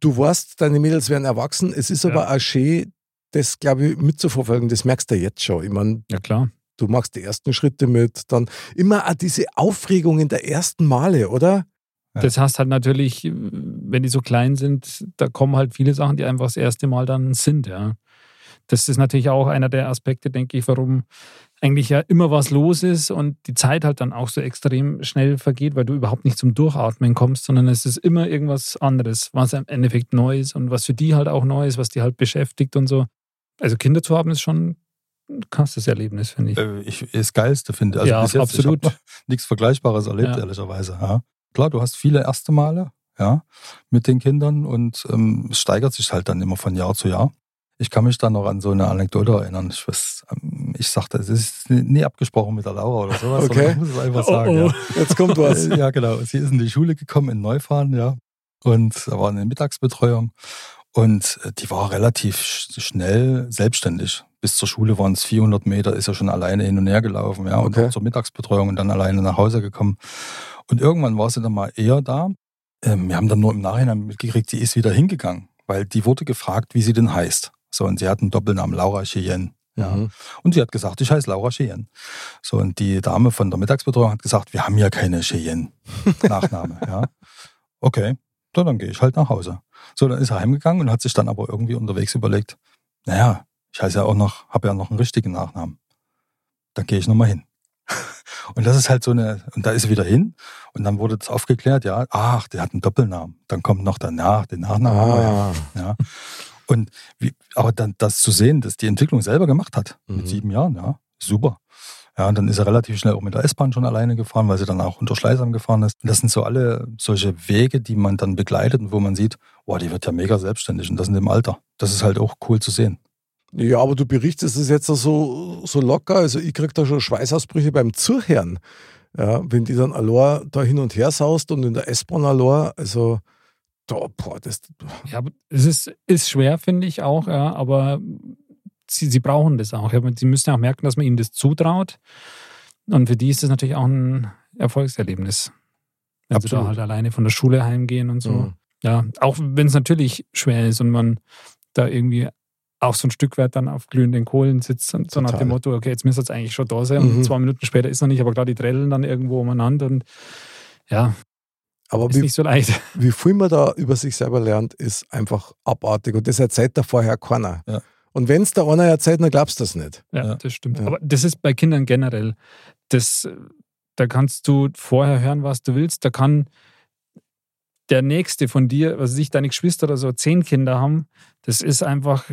du weißt, deine Mädels werden erwachsen. Es ist Ja. aber auch schön, das, glaube ich, mitzuverfolgen. Das merkst du jetzt schon. Ich meine, Ja, klar. du machst die ersten Schritte mit, dann immer auch diese Aufregung in der ersten Male, oder? Das heißt halt natürlich, wenn die so klein sind, da kommen halt viele Sachen, die einfach das erste Mal dann sind, ja. Das ist natürlich auch einer der Aspekte, denke ich, warum eigentlich ja immer was los ist und die Zeit halt dann auch so extrem schnell vergeht, weil du überhaupt nicht zum Durchatmen kommst, sondern es ist immer irgendwas anderes, was im Endeffekt neu ist und was für die halt auch neu ist, was die halt beschäftigt und so. Also Kinder zu haben ist schon ein krasses Erlebnis, finde ich. Äh, ich das Geilste finde. Also Ja, jetzt, absolut. Ich nichts Vergleichbares erlebt, Ja. ehrlicherweise. Ja. Klar, du hast viele erste Male, ja, mit den Kindern und ähm, es steigert sich halt dann immer von Jahr zu Jahr. Ich kann mich dann noch an so eine Anekdote erinnern. Ich, weiß, ähm, ich sagte, es ist nie abgesprochen mit der Laura oder sowas. Okay. Ich muss es einfach Oh, sagen. oh. Ja. Jetzt kommt was. Ja, genau. Sie ist in die Schule gekommen in Neufahren, ja. Und da war eine Mittagsbetreuung. Und äh, die war relativ sch- schnell selbstständig. Bis zur Schule waren es 400 Meter, ist ja schon alleine hin und her gelaufen, ja. Und Okay. zur Mittagsbetreuung und dann alleine nach Hause gekommen. Und irgendwann war sie dann mal eher da. Ähm, wir haben dann nur im Nachhinein mitgekriegt, sie ist wieder hingegangen, weil die wurde gefragt, wie sie denn heißt. So, und sie hat einen Doppelnamen, Laura Cheyenne. Ja. Mhm. Und sie hat gesagt, ich heiße Laura Cheyenne. So, und die Dame von der Mittagsbetreuung hat gesagt, wir haben ja keine Cheyenne-Nachname. ja. Okay, so, dann gehe ich halt nach Hause. So, dann ist er heimgegangen und hat sich dann aber irgendwie unterwegs überlegt, naja, ich heiße ja auch noch, habe ja noch einen richtigen Nachnamen. Dann gehe ich nochmal hin. Und das ist halt so eine, und da ist er wieder hin und dann wurde das aufgeklärt, ja, ach, der hat einen Doppelnamen. Dann kommt noch danach, den Nachnamen. ja. Ah, Ja. Und wie, aber dann das zu sehen, dass die Entwicklung selber gemacht hat, Mhm. mit sieben Jahren, ja, super. Ja, und dann ist er relativ schnell auch mit der S-Bahn schon alleine gefahren, weil sie dann auch unter Schleißheim gefahren ist. Und das sind so alle solche Wege, die man dann begleitet und wo man sieht, boah, die wird ja mega selbstständig und das in dem Alter. Das ist halt auch cool zu sehen. Ja, aber du berichtest es jetzt so, so locker. Also ich krieg da schon Schweißausbrüche beim Zuhören. Ja, wenn die dann allein da hin und her saust und in der S-Bahn allein, also da, boah, das, Ja, es ist, ist schwer, finde ich auch, ja, aber sie, sie brauchen das auch. Sie müssen auch merken, dass man ihnen das zutraut. Und für die ist das natürlich auch ein Erfolgserlebnis. Wenn sie da Absolut. halt alleine von der Schule heimgehen und so. Mhm. Ja, auch wenn es natürlich schwer ist und man da irgendwie auch so ein Stück weit dann auf glühenden Kohlen sitzt und so nach Total. dem Motto, okay, jetzt müsste es eigentlich schon da sein. Mhm. Und zwei Minuten später ist noch nicht, aber klar, die trellen dann irgendwo umeinander und ja, aber ist wie, nicht so leicht. wie viel man da über sich selber lernt, ist einfach abartig. Und das erzählt da vorher keiner. Ja. Und wenn es da einer erzählt, dann glaubst du das nicht. Ja, Ja. das stimmt. Ja. Aber das ist bei Kindern generell. Das, da kannst du vorher hören, was du willst. Da kann der Nächste von dir, was weiß ich, deine Geschwister oder so, zehn Kinder haben. Das ist einfach,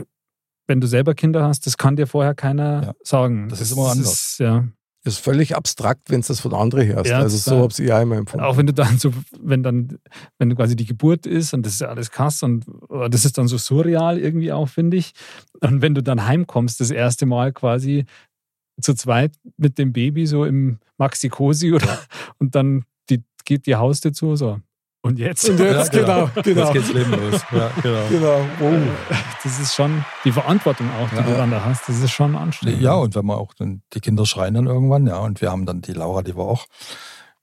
wenn du selber Kinder hast, das kann dir vorher keiner Ja. sagen. Das ist immer anders. Ist, ja. Ist völlig abstrakt, wenn es das von anderen hörst. Ja, also so habe ich ja immer empfunden. Auch wenn du dann so, wenn dann, wenn du quasi die Geburt ist und das ist ja alles krass und oh, das ist dann so surreal irgendwie auch, finde ich. Und wenn du dann heimkommst, das erste Mal quasi zu zweit mit dem Baby so im Maxi-Cosi oder und dann die, geht die Haustür zu, so. Und jetzt? Und jetzt, genau, genau. Jetzt geht's Leben los. Ja, genau. Genau. Oh. Das ist schon die Verantwortung auch, die Ja. du dann da hast. Das ist schon anstrengend. Ja, und wenn man auch, dann, die Kinder schreien dann irgendwann, ja, und wir haben dann die Laura, die war auch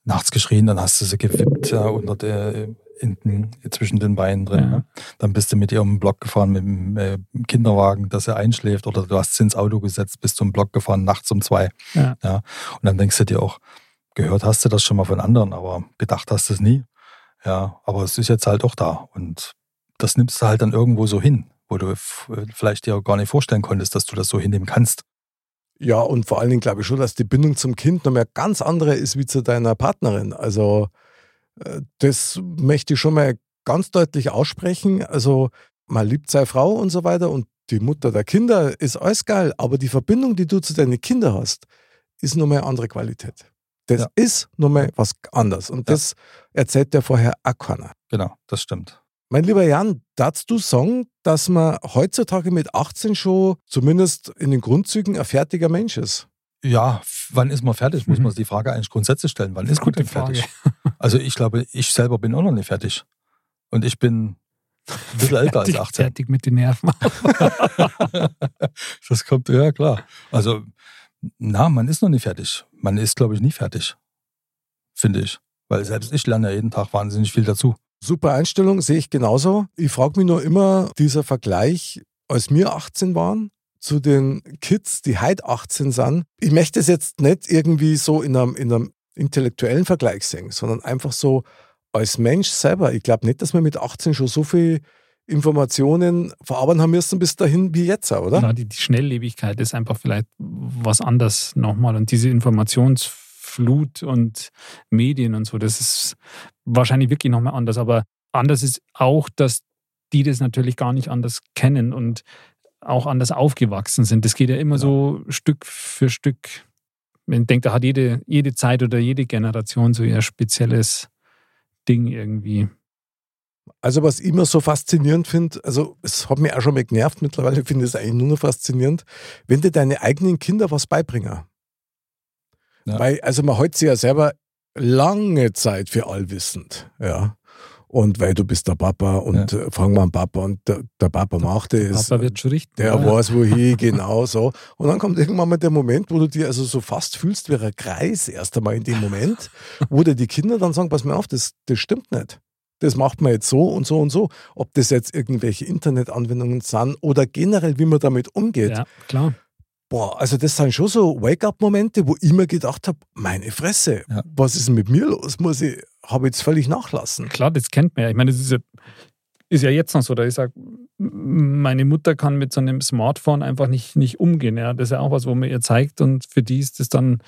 nachts geschrien, dann hast du sie gewippt ja, unter der, in, den- zwischen den Beinen drin. Ja. Ne? Dann bist du mit ihr um den Block gefahren mit dem äh, Kinderwagen, dass er einschläft, oder du hast sie ins Auto gesetzt, bist zum Block gefahren, nachts um zwei. Ja. Und dann denkst du dir auch, gehört hast du das schon mal von anderen, aber gedacht hast du es nie. Ja, aber es ist jetzt halt auch da. Und das nimmst du halt dann irgendwo so hin, wo du f- vielleicht dir auch gar nicht vorstellen konntest, dass du das so hinnehmen kannst. Ja, und vor allen Dingen glaube ich schon, dass die Bindung zum Kind noch mehr ganz andere ist wie zu deiner Partnerin. Also äh, das möchte ich schon mal ganz deutlich aussprechen. Also man liebt seine Frau und so weiter und die Mutter der Kinder ist alles geil, aber die Verbindung, die du zu deinen Kindern hast, ist noch mal eine andere Qualität. Das Ja. ist noch mal was anderes und Ja. das erzählt ja vorher auch keiner. Genau, das stimmt. Mein lieber Jan, darfst du sagen, dass man heutzutage mit 18 schon zumindest in den Grundzügen ein fertiger Mensch ist? Ja, wann ist man fertig? Muss Mhm. man sich die Frage eigentlich grundsätzlich stellen. Wann ist man denn fertig? Also ich glaube, ich selber bin auch noch nicht fertig. Und ich bin ein bisschen älter als fertig, 18. fertig mit den Nerven. Das kommt, ja klar. Also, na, man ist noch nicht fertig. Man ist, glaube ich, nie fertig. Finde ich. Weil selbst ich lerne ja jeden Tag wahnsinnig viel dazu. Super Einstellung, sehe ich genauso. Ich frage mich nur immer, dieser Vergleich, als wir 18 waren, zu den Kids, die heute 18 sind. Ich möchte es jetzt nicht irgendwie so in einem, in einem intellektuellen Vergleich sehen, sondern einfach so als Mensch selber. Ich glaube nicht, dass wir mit 18 schon so viel Informationen verarbeiten haben müssen bis dahin wie jetzt, oder? Genau, die, die Schnelllebigkeit ist einfach vielleicht was anderes nochmal. Und diese Informationsflut und Medien und so, das ist wahrscheinlich wirklich nochmal anders. Aber anders ist auch, dass die das natürlich gar nicht anders kennen und auch anders aufgewachsen sind. Das geht ja immer so Stück für Stück Ich denke, da hat jede, jede Zeit oder jede Generation so ihr spezielles Ding irgendwie. Also was ich immer so faszinierend finde, also es hat mich auch schon mal genervt, mittlerweile finde ich es eigentlich nur noch faszinierend, wenn dir deine eigenen Kinder was beibringen. Ja. Weil, also man hält sich ja selber lange Zeit für allwissend, ja. Und weil du bist der Papa und ja. fragen wir an Papa und der, der Papa macht es. Papa wird schon richten. Der ja. weiß wohin, genau so. Und dann kommt irgendwann mal der Moment, wo du dir also so fast fühlst wie ein Kreis, erst einmal in dem Moment, wo dir die Kinder dann sagen, pass mir auf, das, das stimmt nicht. Das macht man jetzt so und so und so. Ob das jetzt irgendwelche Internetanwendungen sind oder generell, wie man damit umgeht. Ja, klar. Boah, also das sind schon so Wake-up-Momente, wo ich mir gedacht habe, meine Fresse, Ja. was ist mit mir los? Muss ich, habe ich jetzt völlig nachlassen. Klar, das kennt man ja. Ich meine, das ist ja, ist ja jetzt noch so, dass ich sage, meine Mutter kann mit so einem Smartphone einfach nicht, nicht umgehen. Ja. Das ist ja auch was, wo man ihr zeigt und für die ist das dann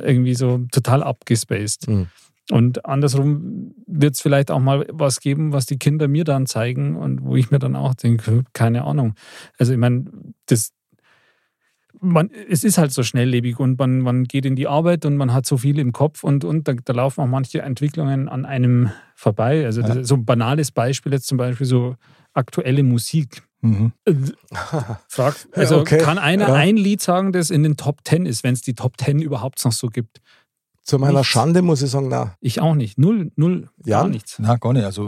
irgendwie so total abgespaced. Mhm. Und andersrum wird es vielleicht auch mal was geben, was die Kinder mir dann zeigen und wo ich mir dann auch denke, keine Ahnung. Also ich meine, das, man, es ist halt so schnelllebig und man, man geht in die Arbeit und man hat so viel im Kopf und, und da, da laufen auch manche Entwicklungen an einem vorbei. Also das, so ein banales Beispiel jetzt zum Beispiel so aktuelle Musik. Mhm. Frag, also okay. kann einer Ja. ein Lied sagen, das in den Top Ten ist, wenn es die Top Ten überhaupt noch so gibt? Zu meiner Nichts. Schande muss ich sagen, na, Ich auch nicht. Null, null, Ja? gar nichts. Na, gar nicht. Also,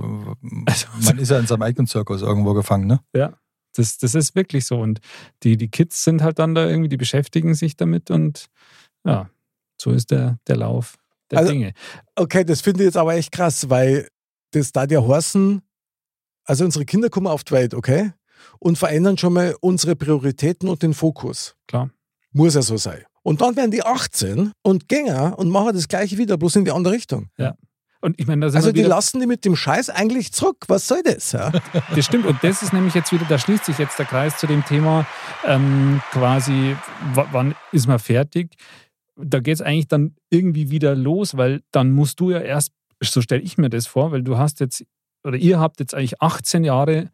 Also- man ist ja in seinem eigenen Zirkus irgendwo gefangen, ne? Ja, das, das ist wirklich so. Und die, die Kids sind halt dann da irgendwie, die beschäftigen sich damit und ja, so ist der, der Lauf der Also- Dinge. Okay, das finde ich jetzt aber echt krass, weil das da ja heißen, also unsere Kinder kommen auf die Welt, okay? Und verändern schon mal unsere Prioritäten und den Fokus. Klar. Muss ja so sein. Und dann werden die 18 und Gänger und machen das gleiche wieder, bloß in die andere Richtung. Und ich meine, Also die lassen die mit dem Scheiß eigentlich zurück. Was soll das? Ja? das stimmt. Und das ist nämlich jetzt wieder, da schließt sich jetzt der Kreis zu dem Thema ähm, quasi, wann ist man fertig? Da geht es eigentlich dann irgendwie wieder los, weil dann musst du ja erst, so stelle ich mir das vor, weil du hast jetzt, oder ihr habt jetzt eigentlich 18 Jahre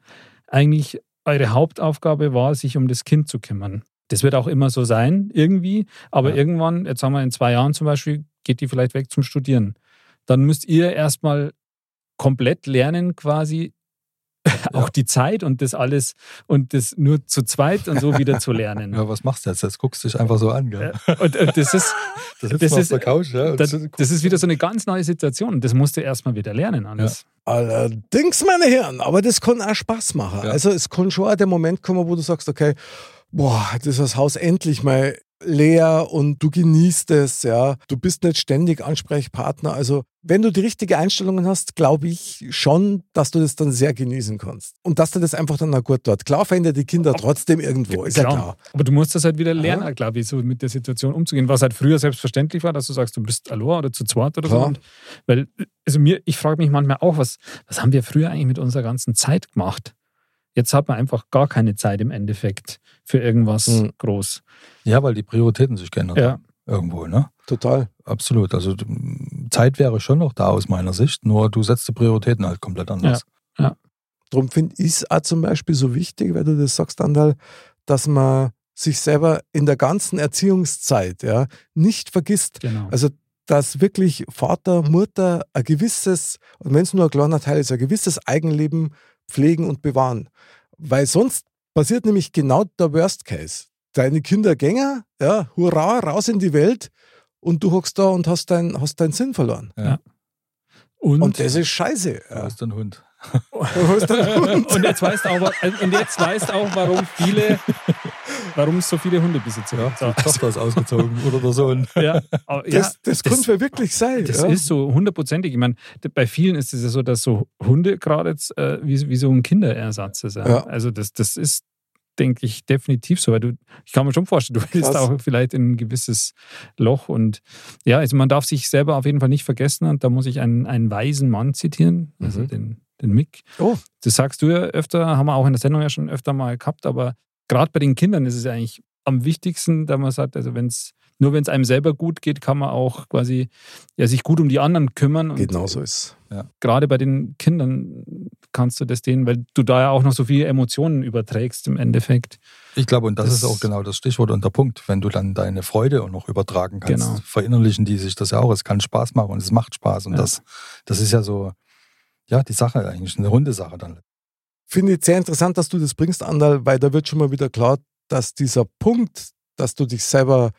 eigentlich eure Hauptaufgabe war, sich um das Kind zu kümmern. Das wird auch immer so sein, irgendwie. Aber Ja. irgendwann, jetzt haben wir in zwei Jahren zum Beispiel, geht die vielleicht weg zum Studieren. Dann müsst ihr erstmal komplett lernen, quasi auch die Zeit und das alles und das nur zu zweit und so wieder zu lernen. Ja, was machst du jetzt? Jetzt guckst du dich einfach so an, gell? Und, und das ist, das auf ist- der Couch, ja? das, das ist wieder so eine ganz neue Situation. Das musst du erstmal wieder lernen. Alles. Allerdings, meine Herren, aber das kann auch Spaß machen. Ja. Also es kann schon auch der Moment kommen, wo du sagst, okay, boah, das ist das Haus endlich mal leer und du genießt es, ja. Du bist nicht ständig Ansprechpartner. Also wenn du die richtige Einstellungen hast, glaube ich schon, dass du das dann sehr genießen kannst. Und dass dir das einfach dann auch gut dort. Klar verändert die Kinder trotzdem irgendwo, ist ja klar. Aber du musst das halt wieder lernen, Ja. glaube ich, so mit der Situation umzugehen. Was halt früher selbstverständlich war, dass du sagst, du bist allein oder zu zweit oder so. Klar. Und, weil, also mir, ich frage mich manchmal auch, was, was haben wir früher eigentlich mit unserer ganzen Zeit gemacht? Jetzt hat man einfach gar keine Zeit im Endeffekt für irgendwas Mhm. groß. Ja, weil die Prioritäten sich geändert Ja. haben. Irgendwo, ne? Total. Absolut. Also Zeit wäre schon noch da aus meiner Sicht, nur du setzt die Prioritäten halt komplett anders. Darum finde ich es auch zum Beispiel so wichtig, weil du das sagst, Andal, dass man sich selber in der ganzen Erziehungszeit ja, nicht vergisst. Genau. Also, dass wirklich Vater, Mutter ein gewisses, und wenn es nur ein kleiner Teil ist, ein gewisses Eigenleben pflegen und bewahren. Weil sonst passiert nämlich genau der Worst Case. Deine Kinder gänger, ja, hurra, raus in die Welt und du hockst da und hast, dein, hast deinen Sinn verloren. und, Und das ist scheiße. Du Ja. hast einen Hund. Du hast deinen Hund. und jetzt weißt du auch, und jetzt weißt auch, warum viele, warum es so viele Hundebesitzer Ja, gibt. So. die Tochter ist ausgezogen oder der Sohn. Ja, aber, ja, Das, das, könnte ja wirklich sein. Das ja. ist so hundertprozentig. Ich meine, bei vielen ist es ja so, dass so Hunde gerade jetzt äh, wie, wie so ein Kinderersatz ist. Ja. Also das, das ist, denke ich, definitiv so. Weil du, ich kann mir schon vorstellen, du willst auch vielleicht in ein gewisses Loch. Und ja, also man darf sich selber auf jeden Fall nicht vergessen. Und da muss ich einen, einen weisen Mann zitieren, also Mhm. den, den Mick. Oh. Das sagst du ja öfter, haben wir auch in der Sendung ja schon öfter mal gehabt. Aber gerade bei den Kindern ist es ja eigentlich am wichtigsten, da man sagt, also wenn es nur wenn es einem selber gut geht, kann man auch quasi ja, sich gut um die anderen kümmern. Und Genau so ist. gerade bei den Kindern kannst du das denen, weil du da ja auch noch so viele Emotionen überträgst im Endeffekt. Ich glaube, und das, Das- ist auch genau das Stichwort und der Punkt. Wenn du dann deine Freude auch noch übertragen kannst, Genau. verinnerlichen die sich das ja auch. Es kann Spaß machen und es macht Spaß. Und Ja. das, das ist ja so, ja, die Sache eigentlich, eine runde Sache dann. Finde ich sehr interessant, dass du das bringst, Andal, weil da wird schon mal wieder klar, dass dieser Punkt, dass du dich selber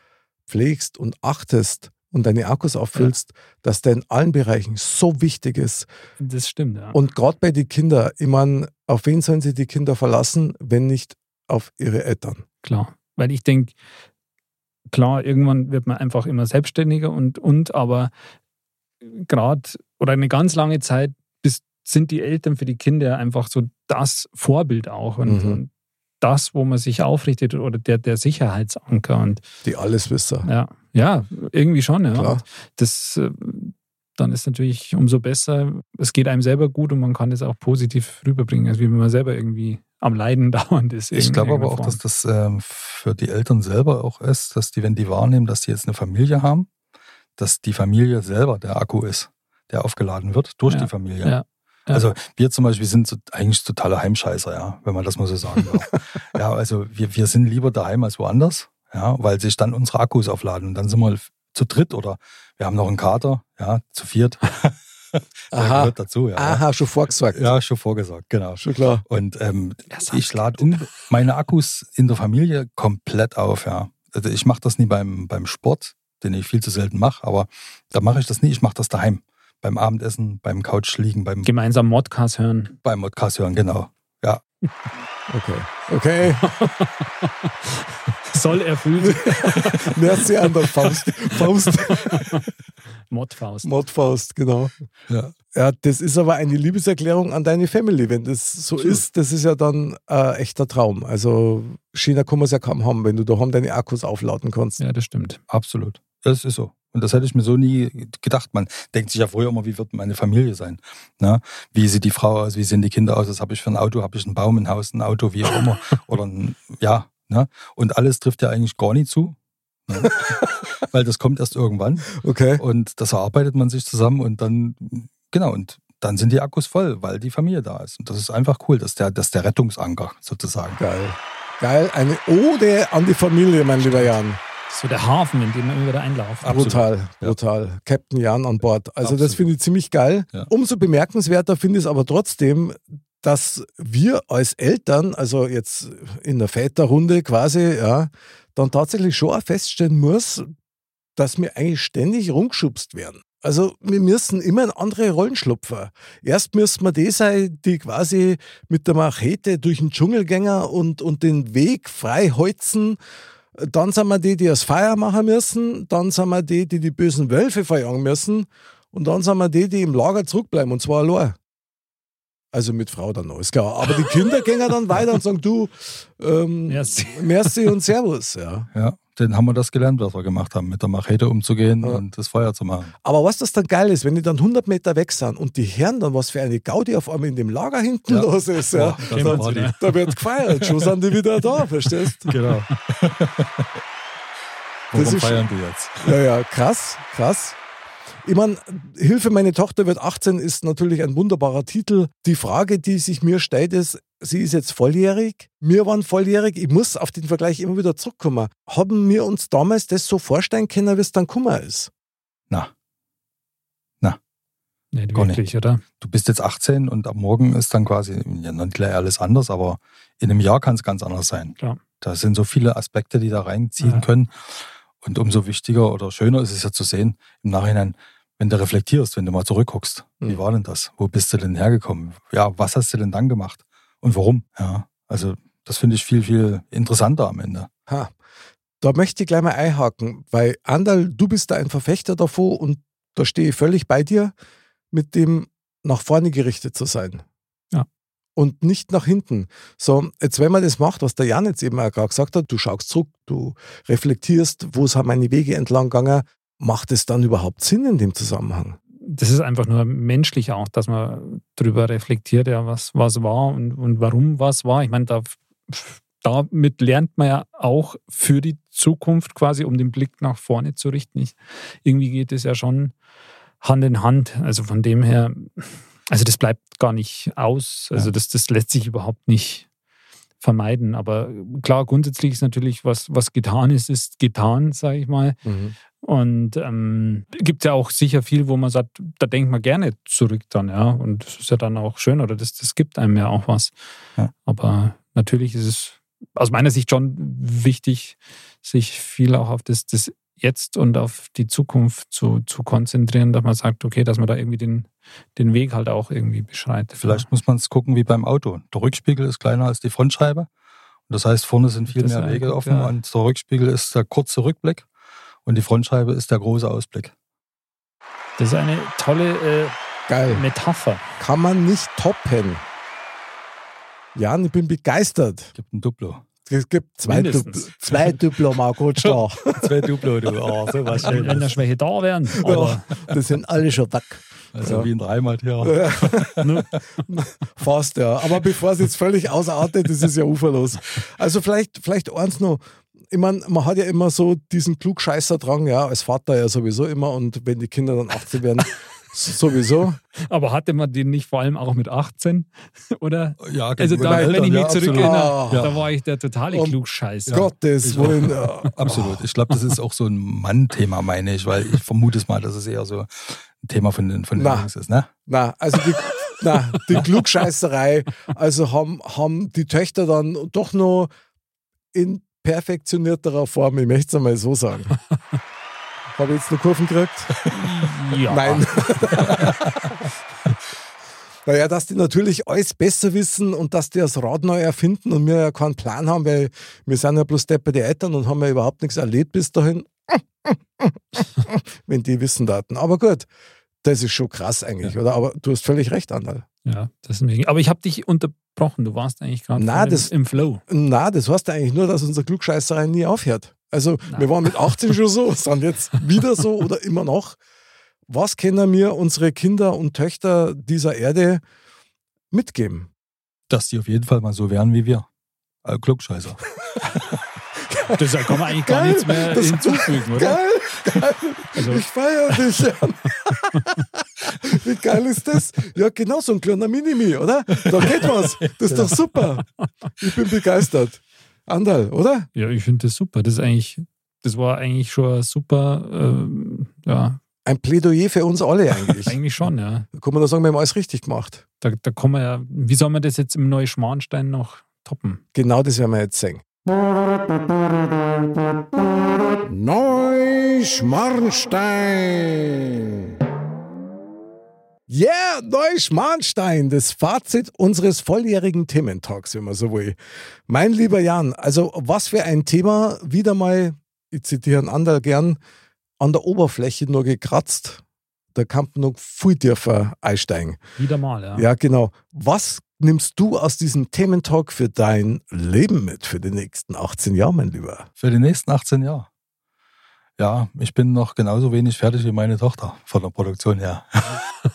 pflegst und achtest und deine Akkus auffüllst, dass der in allen Bereichen so wichtig ist. Das stimmt, ja. Und gerade bei den Kindern, ich meine, auf wen sollen sie die Kinder verlassen, wenn nicht auf ihre Eltern? Klar. Weil ich denke, klar, irgendwann wird man einfach immer selbstständiger und, und aber gerade oder eine ganz lange Zeit bis, sind die Eltern für die Kinder einfach so das Vorbild auch und, Mhm. und das, wo man sich aufrichtet oder der, der Sicherheitsanker. Und Die Alleswisser. ja, ja, irgendwie schon, ja. Klar. Das, äh, dann ist natürlich umso besser. Es geht einem selber gut und man kann es auch positiv rüberbringen, als wie wenn man selber irgendwie am Leiden dauernd ist. Ich glaube aber auch, Form. dass das ähm, für die Eltern selber auch ist, dass die, wenn die wahrnehmen, dass die jetzt eine Familie haben, dass die Familie selber der Akku ist, der aufgeladen wird durch Ja, die Familie. ja. Also wir zum Beispiel sind so, eigentlich totale Heimscheißer, ja, wenn man das mal so sagen darf. ja, also wir, wir sind lieber daheim als woanders, ja, weil sich dann unsere Akkus aufladen. Und dann sind wir zu dritt oder wir haben noch einen Kater, ja, zu viert. Aha. gehört dazu, ja. Aha, schon vorgesagt. Ja, schon vorgesagt, genau. Schon klar. Und ähm, ich lade meine Akkus in der Familie komplett auf, ja. Also ich mache das nie beim, beim Sport, den ich viel zu selten mache, aber da mache ich das nie, ich mache das daheim. Beim Abendessen, beim Couch liegen, beim, gemeinsam Modcast hören. beim Podcast hören, genau. Ja, Okay. Okay. Soll erfüllt. Merci an der Faust. Faust. Modfaust. Mordfaust, genau. ja. Ja, das ist aber eine Liebeserklärung an deine Family. Wenn das so ist, das ist ja dann ein echter Traum. Also schöner kann man es ja kaum haben, wenn du daheim deine Akkus aufladen kannst. Ja, das stimmt. Absolut. Das ist so. Und das hätte ich mir so nie gedacht. Man denkt sich ja früher immer, wie wird meine Familie sein? Na, wie sieht die Frau aus? Wie sehen die Kinder aus? Was habe ich für ein Auto? Habe ich einen Baum, ein Haus, ein Auto, wie auch immer? Oder ein, ja, ne? Und alles trifft ja eigentlich gar nicht zu. Ne? Weil das kommt erst irgendwann. Okay. Und das erarbeitet man sich zusammen und dann, genau, und dann sind die Akkus voll, weil die Familie da ist. Und das ist einfach cool. Das ist der, das ist der Rettungsanker sozusagen. Geil. Geil. Eine Ode an die Familie, mein lieber Jan. So der Hafen, in dem man immer wieder einlaufen. Absolut. Brutal, Ja. brutal. Captain Jan an Bord. Also das Absolut. finde ich ziemlich geil. Ja. Umso bemerkenswerter finde ich es aber trotzdem, dass wir als Eltern, also jetzt in der Väterrunde quasi, ja, dann tatsächlich schon auch feststellen muss, dass wir eigentlich ständig rumgeschubst werden. Also wir müssen immer in andere Rollen schlupfen. Erst müssen wir die sein, die quasi mit der Machete durch den Dschungel gehen und, und den Weg frei holzen. Dann sind wir die, die das Feuer machen müssen. Dann sind wir die, die die bösen Wölfe verjagen müssen. Und dann sind wir die, die im Lager zurückbleiben, und zwar allein. Also mit Frau dann noch, ist klar. Aber die Kinder gehen dann weiter und sagen, du, ähm, Merci. merci und Servus. Ja. Ja, dann haben wir das gelernt, was wir gemacht haben, mit der Machete umzugehen Ja. und das Feuer zu machen. Aber was das dann geil ist, wenn die dann 100 Meter weg sind und die hören dann, was für eine Gaudi auf einmal in dem Lager hinten Ja. los ist, ja, Party. wieder. da wird gefeiert. Schon sind die wieder da, verstehst du? Genau. Das Warum feiern die jetzt? Ja, ja, krass, krass. Ich meine, Hilfe, meine Tochter wird 18 ist natürlich ein wunderbarer Titel. Die Frage, die sich mir stellt, ist, sie ist jetzt volljährig, wir waren volljährig, ich muss auf den Vergleich immer wieder zurückkommen. Haben wir uns damals das so vorstellen können, wie es dann kummer ist? Na, Nicht Gar wirklich, oder? du bist jetzt 18 und ab morgen ist dann quasi, ja, nicht gleich alles anders, aber in einem Jahr kann es ganz anders sein. Klar. Da sind so viele Aspekte, die da reinziehen Ja. können. Und umso wichtiger oder schöner ist es ja zu sehen, im Nachhinein, wenn du reflektierst, wenn du mal zurückguckst. Wie Mhm. war denn das? Wo bist du denn hergekommen? Ja, was hast du denn dann gemacht? Und warum? Ja, also das finde ich viel, viel interessanter am Ende. Ha. Da möchte ich gleich mal einhaken, weil Andal, du bist da ein Verfechter davor und da stehe ich völlig bei dir, mit dem nach vorne gerichtet zu sein. Ja. Und nicht nach hinten. So, jetzt wenn man das macht, was der Jan jetzt eben auch gerade gesagt hat, du schaust zurück, du reflektierst, wo sind meine Wege entlang gegangen, macht es dann überhaupt Sinn in dem Zusammenhang? Das ist einfach nur menschlich auch, dass man darüber reflektiert, ja, was, was war und, und warum was war. Ich meine, da, damit lernt man ja auch für die Zukunft quasi, um den Blick nach vorne zu richten. Ich, irgendwie geht es ja schon Hand in Hand. Also von dem her Also das bleibt gar nicht aus. Also Ja. das, das lässt sich überhaupt nicht vermeiden. Aber klar, grundsätzlich ist natürlich, was, was getan ist, ist getan, sage ich mal. Mhm. Und ähm, gibt ja auch sicher viel, wo man sagt, da denkt man gerne zurück dann, ja. Und das ist ja dann auch schön oder das, das gibt einem ja auch was. Ja. Aber natürlich ist es aus meiner Sicht schon wichtig, sich viel auch auf das, das Jetzt und auf die Zukunft zu, zu konzentrieren, dass man sagt, okay, dass man da irgendwie den, den Weg halt auch irgendwie beschreitet. Vielleicht muss man es gucken wie beim Auto. Der Rückspiegel ist kleiner als die Frontscheibe. Und das heißt, vorne sind viel Das mehr Wege offen ja. und der Rückspiegel ist der kurze Rückblick und die Frontscheibe ist der große Ausblick. Das ist eine tolle äh, Geil. Metapher. Kann man nicht toppen. Jan, ich bin begeistert. Gibt ein Duplo. Es gibt zwei. Dupl zwei Diploma-Coach da. Zwei Duplo, du. Oh, so was Wenn wenn da Schwäche da wären. Ja, das sind alle schon weg. Also Ja. wie ein Dreimaltier. Fast, ja. Aber bevor es jetzt völlig ausartet, das ist ja uferlos. Also vielleicht, vielleicht eins noch. Ich meine, man hat ja immer so diesen Klugscheißer-Drang, ja, als Vater ja sowieso immer und wenn die Kinder dann 18 werden, sowieso. Aber hatte man den nicht vor allem auch mit 18? Oder? Ja, Also gegenüber da, den wenn ich Eltern, mich ja, zurückerinnere, Ah. da war ich der totale Um Klugscheißer. Gottes Willen. Ja. Absolut. Ich glaube, das ist auch so ein Mann-Thema, meine ich, weil ich vermute es mal, dass es eher so ein Thema von den, von den Na. Jungs ist, ne? Na, also die, na, die Klugscheißerei, also haben, haben die Töchter dann doch noch in perfektionierterer Form, ich möchte es einmal so sagen. Habe ich jetzt eine Kurven gekriegt? Ja. Nein. naja, dass die natürlich alles besser wissen und dass die das Rad neu erfinden und wir ja keinen Plan haben, weil wir sind ja bloß depperte Eltern und haben ja überhaupt nichts erlebt bis dahin. Wenn die wissen daten. Aber gut, das ist schon krass eigentlich, oder? Aber du hast völlig recht, Andal. Ja, das ist mir. Aber ich habe dich unterbrochen. Du warst eigentlich gerade im, im Flow. Na, das heißt eigentlich nur, dass unsere Klugscheißerei nie aufhört. Also, Na. wir waren mit 18 schon so, sind jetzt wieder so oder immer noch. Was können wir unsere Kinder und Töchter dieser Erde mitgeben? Dass die auf jeden Fall mal so wären wie wir. Äh, Klugscheißer. Das da kann man eigentlich gar Geil. nichts mehr Das- hinzufügen, oder? Geil. Also- ich feiere dich. Wie geil ist das? Ja, genau so ein kleiner Minimi, oder? Da geht was. Das ist doch super. Ich bin begeistert. Andal, oder? Ja, ich finde das super. Das ist eigentlich, das war eigentlich schon super, ähm, ja, Ein Plädoyer für uns alle eigentlich. eigentlich schon, ja. Da kann man da sagen, wir haben alles richtig gemacht. Da, da kann man ja, wie soll man das jetzt im Neuschmarnstein noch toppen? Genau das werden wir jetzt sehen. Neuschmarnstein. Yeah, Neuschmarnstein, das Fazit unseres volljährigen Thementalks, wenn man so will. Mein lieber Jan, also was für ein Thema, wieder mal, ich zitiere einen anderen gern, an der Oberfläche nur gekratzt. Da kann man noch viel tiefer einsteigen. Wieder mal, ja. Ja, genau. Was nimmst du aus diesem Thementalk für dein Leben mit für die nächsten 18 Jahre, mein Lieber? Für die nächsten 18 Jahre. Ja, ich bin noch genauso wenig fertig wie meine Tochter von der Produktion her.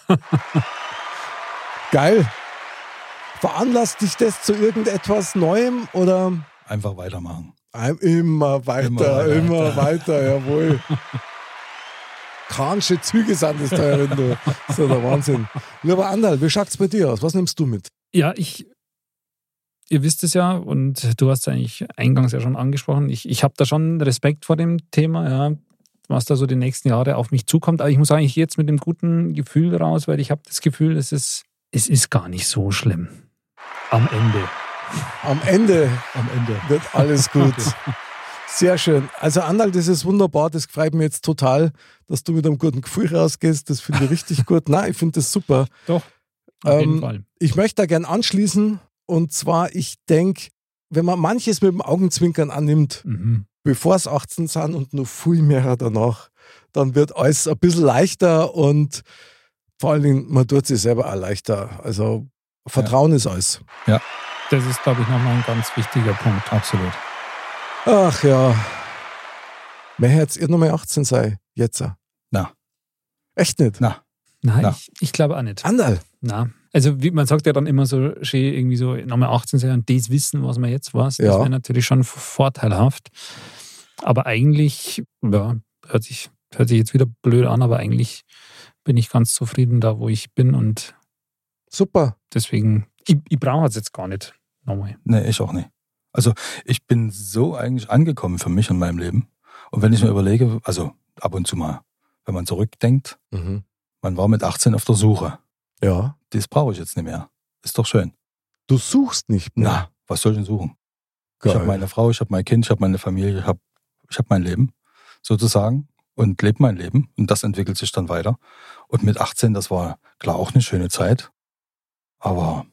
Geil. Veranlasst dich das zu irgendetwas Neuem oder Einfach weitermachen. Immer weiter, Immer immer weiter. weiter, jawohl. Kransche Züge sind das da drin, du. Das ist ja der Wahnsinn. Lieber Andal, wie schaut's bei dir aus? Was nimmst du mit? Ja, ich, ihr wisst es ja und du hast es eigentlich eingangs ja schon angesprochen. Ich, ich habe da schon Respekt vor dem Thema, ja, was da so die nächsten Jahre auf mich zukommt. Aber ich muss sagen, ich gehe jetzt mit dem guten Gefühl raus, weil ich habe das Gefühl, es ist, es ist gar nicht so schlimm. Am Ende. Am Ende Am Ende. wird alles gut. Sehr schön. Also Andal, das ist wunderbar. Das freut mich jetzt total, dass du mit einem guten Gefühl rausgehst. Das finde ich richtig gut. Nein, ich finde das super. Doch, auf jeden Ähm, Fall. Ich möchte da gern anschließen. Und zwar, ich denke, wenn man manches mit dem Augenzwinkern annimmt, Mhm. bevor es 18 sind und noch viel mehr danach, dann wird alles ein bisschen leichter und vor allen Dingen, man tut sich selber auch leichter. Also Vertrauen ist alles. Das ist, glaube ich, nochmal ein ganz wichtiger Punkt. Absolut. Ach ja. Mehr jetzt ihr Nummer 18 sei, jetzt. Na. Echt nicht? Na, Nein, Na. ich, ich glaube auch nicht. Andal. Na. Also wie, man sagt ja dann immer so schön irgendwie so nochmal 18 sein und das wissen, was man jetzt weiß. Das Ja. wäre natürlich schon vorteilhaft. Aber eigentlich, ja, hört sich, hört sich jetzt wieder blöd an, aber eigentlich bin ich ganz zufrieden da, wo ich bin und Super. Deswegen, ich, ich brauche es jetzt gar nicht nochmal. Nee, ich auch nicht. Also ich bin so eigentlich angekommen für mich in meinem Leben. Und wenn ich mir überlege, also ab und zu mal, wenn man zurückdenkt, Mhm. Man war mit 18 auf der Suche. Ja. Das brauche ich jetzt nicht mehr. Ist doch schön. Du suchst nicht mehr. Na, was soll ich denn suchen? Geil. Ich habe meine Frau, ich habe mein Kind, ich habe meine Familie, ich habe ich hab mein Leben sozusagen und lebe mein Leben und das entwickelt sich dann weiter. Und mit 18, das war klar auch eine schöne Zeit, aber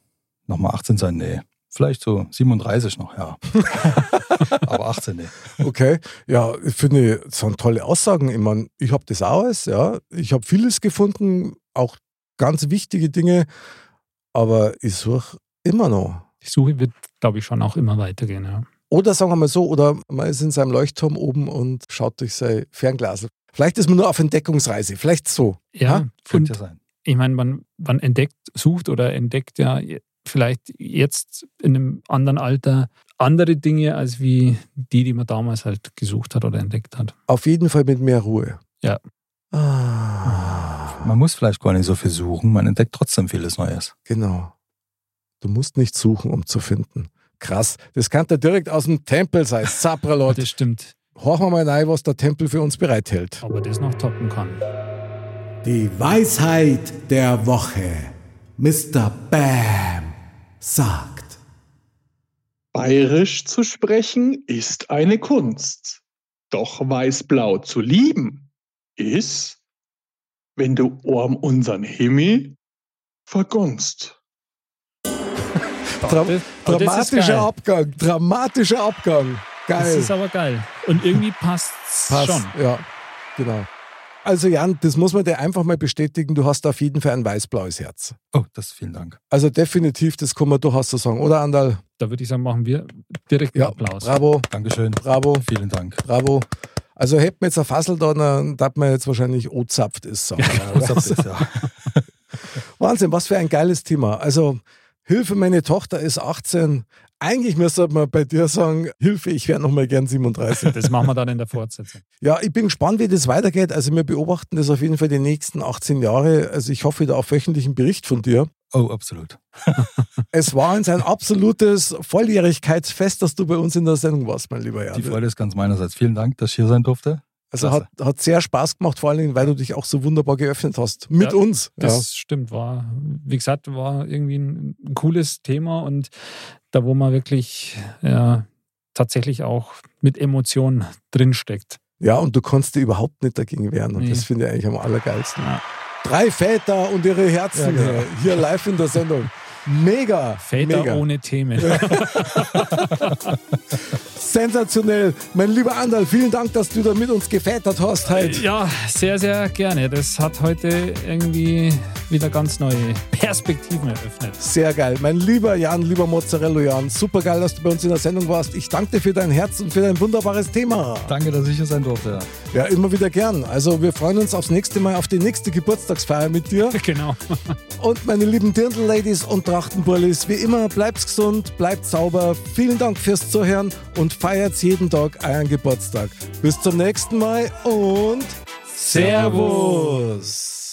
nochmal 18 sein, nee. Vielleicht so 37 noch, ja. aber 18, nee. Okay, ja, ich finde, das sind tolle Aussagen. Ich meine, ich habe das auch alles, ja. Ich habe vieles gefunden, auch ganz wichtige Dinge, aber ich suche immer noch. Die Suche wird, glaube ich, schon auch immer weitergehen. Ja. Oder sagen wir mal so, oder man ist in seinem Leuchtturm oben und schaut durch sein Fernglas. Vielleicht ist man nur auf Entdeckungsreise, vielleicht so. Ja, Könnte und ja sein. ich meine, man, man entdeckt, sucht oder entdeckt ja vielleicht jetzt in einem anderen Alter andere Dinge, als wie die, die man damals halt gesucht hat oder entdeckt hat. Auf jeden Fall mit mehr Ruhe. Ja. Ah, Man muss vielleicht gar nicht so viel suchen, man entdeckt trotzdem vieles Neues. genau. Du musst nicht suchen, um zu finden. Krass. Das kann ja direkt aus dem Tempel sein. Zapralot. Das stimmt. Horchen wir mal rein, was der Tempel für uns bereithält. Aber das noch toppen kann. Die Weisheit der Woche. Mr. Bam sagt. Bayerisch zu sprechen ist eine Kunst. Doch weiß-blau zu lieben ist, wenn du Orm unseren Himmel vergunst. Dra Das- das dramatischer. Abgang. Dramatischer Abgang. Das Geil. ist aber geil. Und irgendwie passt es Passt. schon. Ja, genau. Also Jan, das muss man dir einfach mal bestätigen. Du hast auf jeden Fall ein weiß-blaues Herz. Oh, das vielen Dank. Also definitiv, das kann man durchaus so sagen. Oder Andal? Da würde ich sagen, machen wir direkt einen Ja, Applaus. bravo, Dankeschön. bravo, Vielen Dank. bravo. Also hätten wir jetzt ein Fassel da, dann darf man jetzt wahrscheinlich O-Zapft ist. Sagen, Was habt ihr ja. Wahnsinn, was für ein geiles Thema. Also Hilfe, meine Tochter ist 18. Eigentlich müsste man bei dir sagen, Hilfe, ich wäre noch mal gern 37. Das machen wir dann in der Fortsetzung. Ja, ich bin gespannt, wie das weitergeht. Also wir beobachten das auf jeden Fall die nächsten 18 Jahre. Also ich hoffe da auf wöchentlichen Bericht von dir. Oh, absolut. Es war uns ein absolutes Volljährigkeitsfest, dass du bei uns in der Sendung warst, mein lieber Jan. Die Freude ist ganz meinerseits. Vielen Dank, dass ich hier sein durfte. Also hat, hat sehr Spaß gemacht, vor allen Dingen, weil du dich auch so wunderbar geöffnet hast. Mit Ja, uns. Das stimmt, war, wie gesagt, war irgendwie ein, ein cooles Thema und da, wo man wirklich ja, tatsächlich auch mit Emotionen drinsteckt. Ja. ja, und du konntest dir überhaupt nicht dagegen wehren. Und Nee. das finde ich eigentlich am allergeilsten. Ja. Drei Väter und ihre Herzen genau. hier live in der Sendung. Mega. Väter mega. ohne Themen. Sensationell. Mein lieber Andal, vielen Dank, dass du da mit uns gevätert hast heute. Ja, sehr, sehr gerne. Das hat heute irgendwie wieder ganz neue Perspektiven eröffnet. Sehr geil. Mein lieber Jan, lieber Mozzarella Jan, super geil, dass du bei uns in der Sendung warst. Ich danke dir für dein Herz und für dein wunderbares Thema. Danke, dass ich hier sein durfte. Ja, immer wieder gern. Also wir freuen uns aufs nächste Mal auf die nächste Geburtstagsfeier mit dir. Genau. Und meine lieben Dirndl-Ladies und Trachtenbullis, wie immer, bleibt gesund, bleibt sauber. Vielen Dank fürs Zuhören und feiert jeden Tag euren Geburtstag. Bis zum nächsten Mal und. Servus.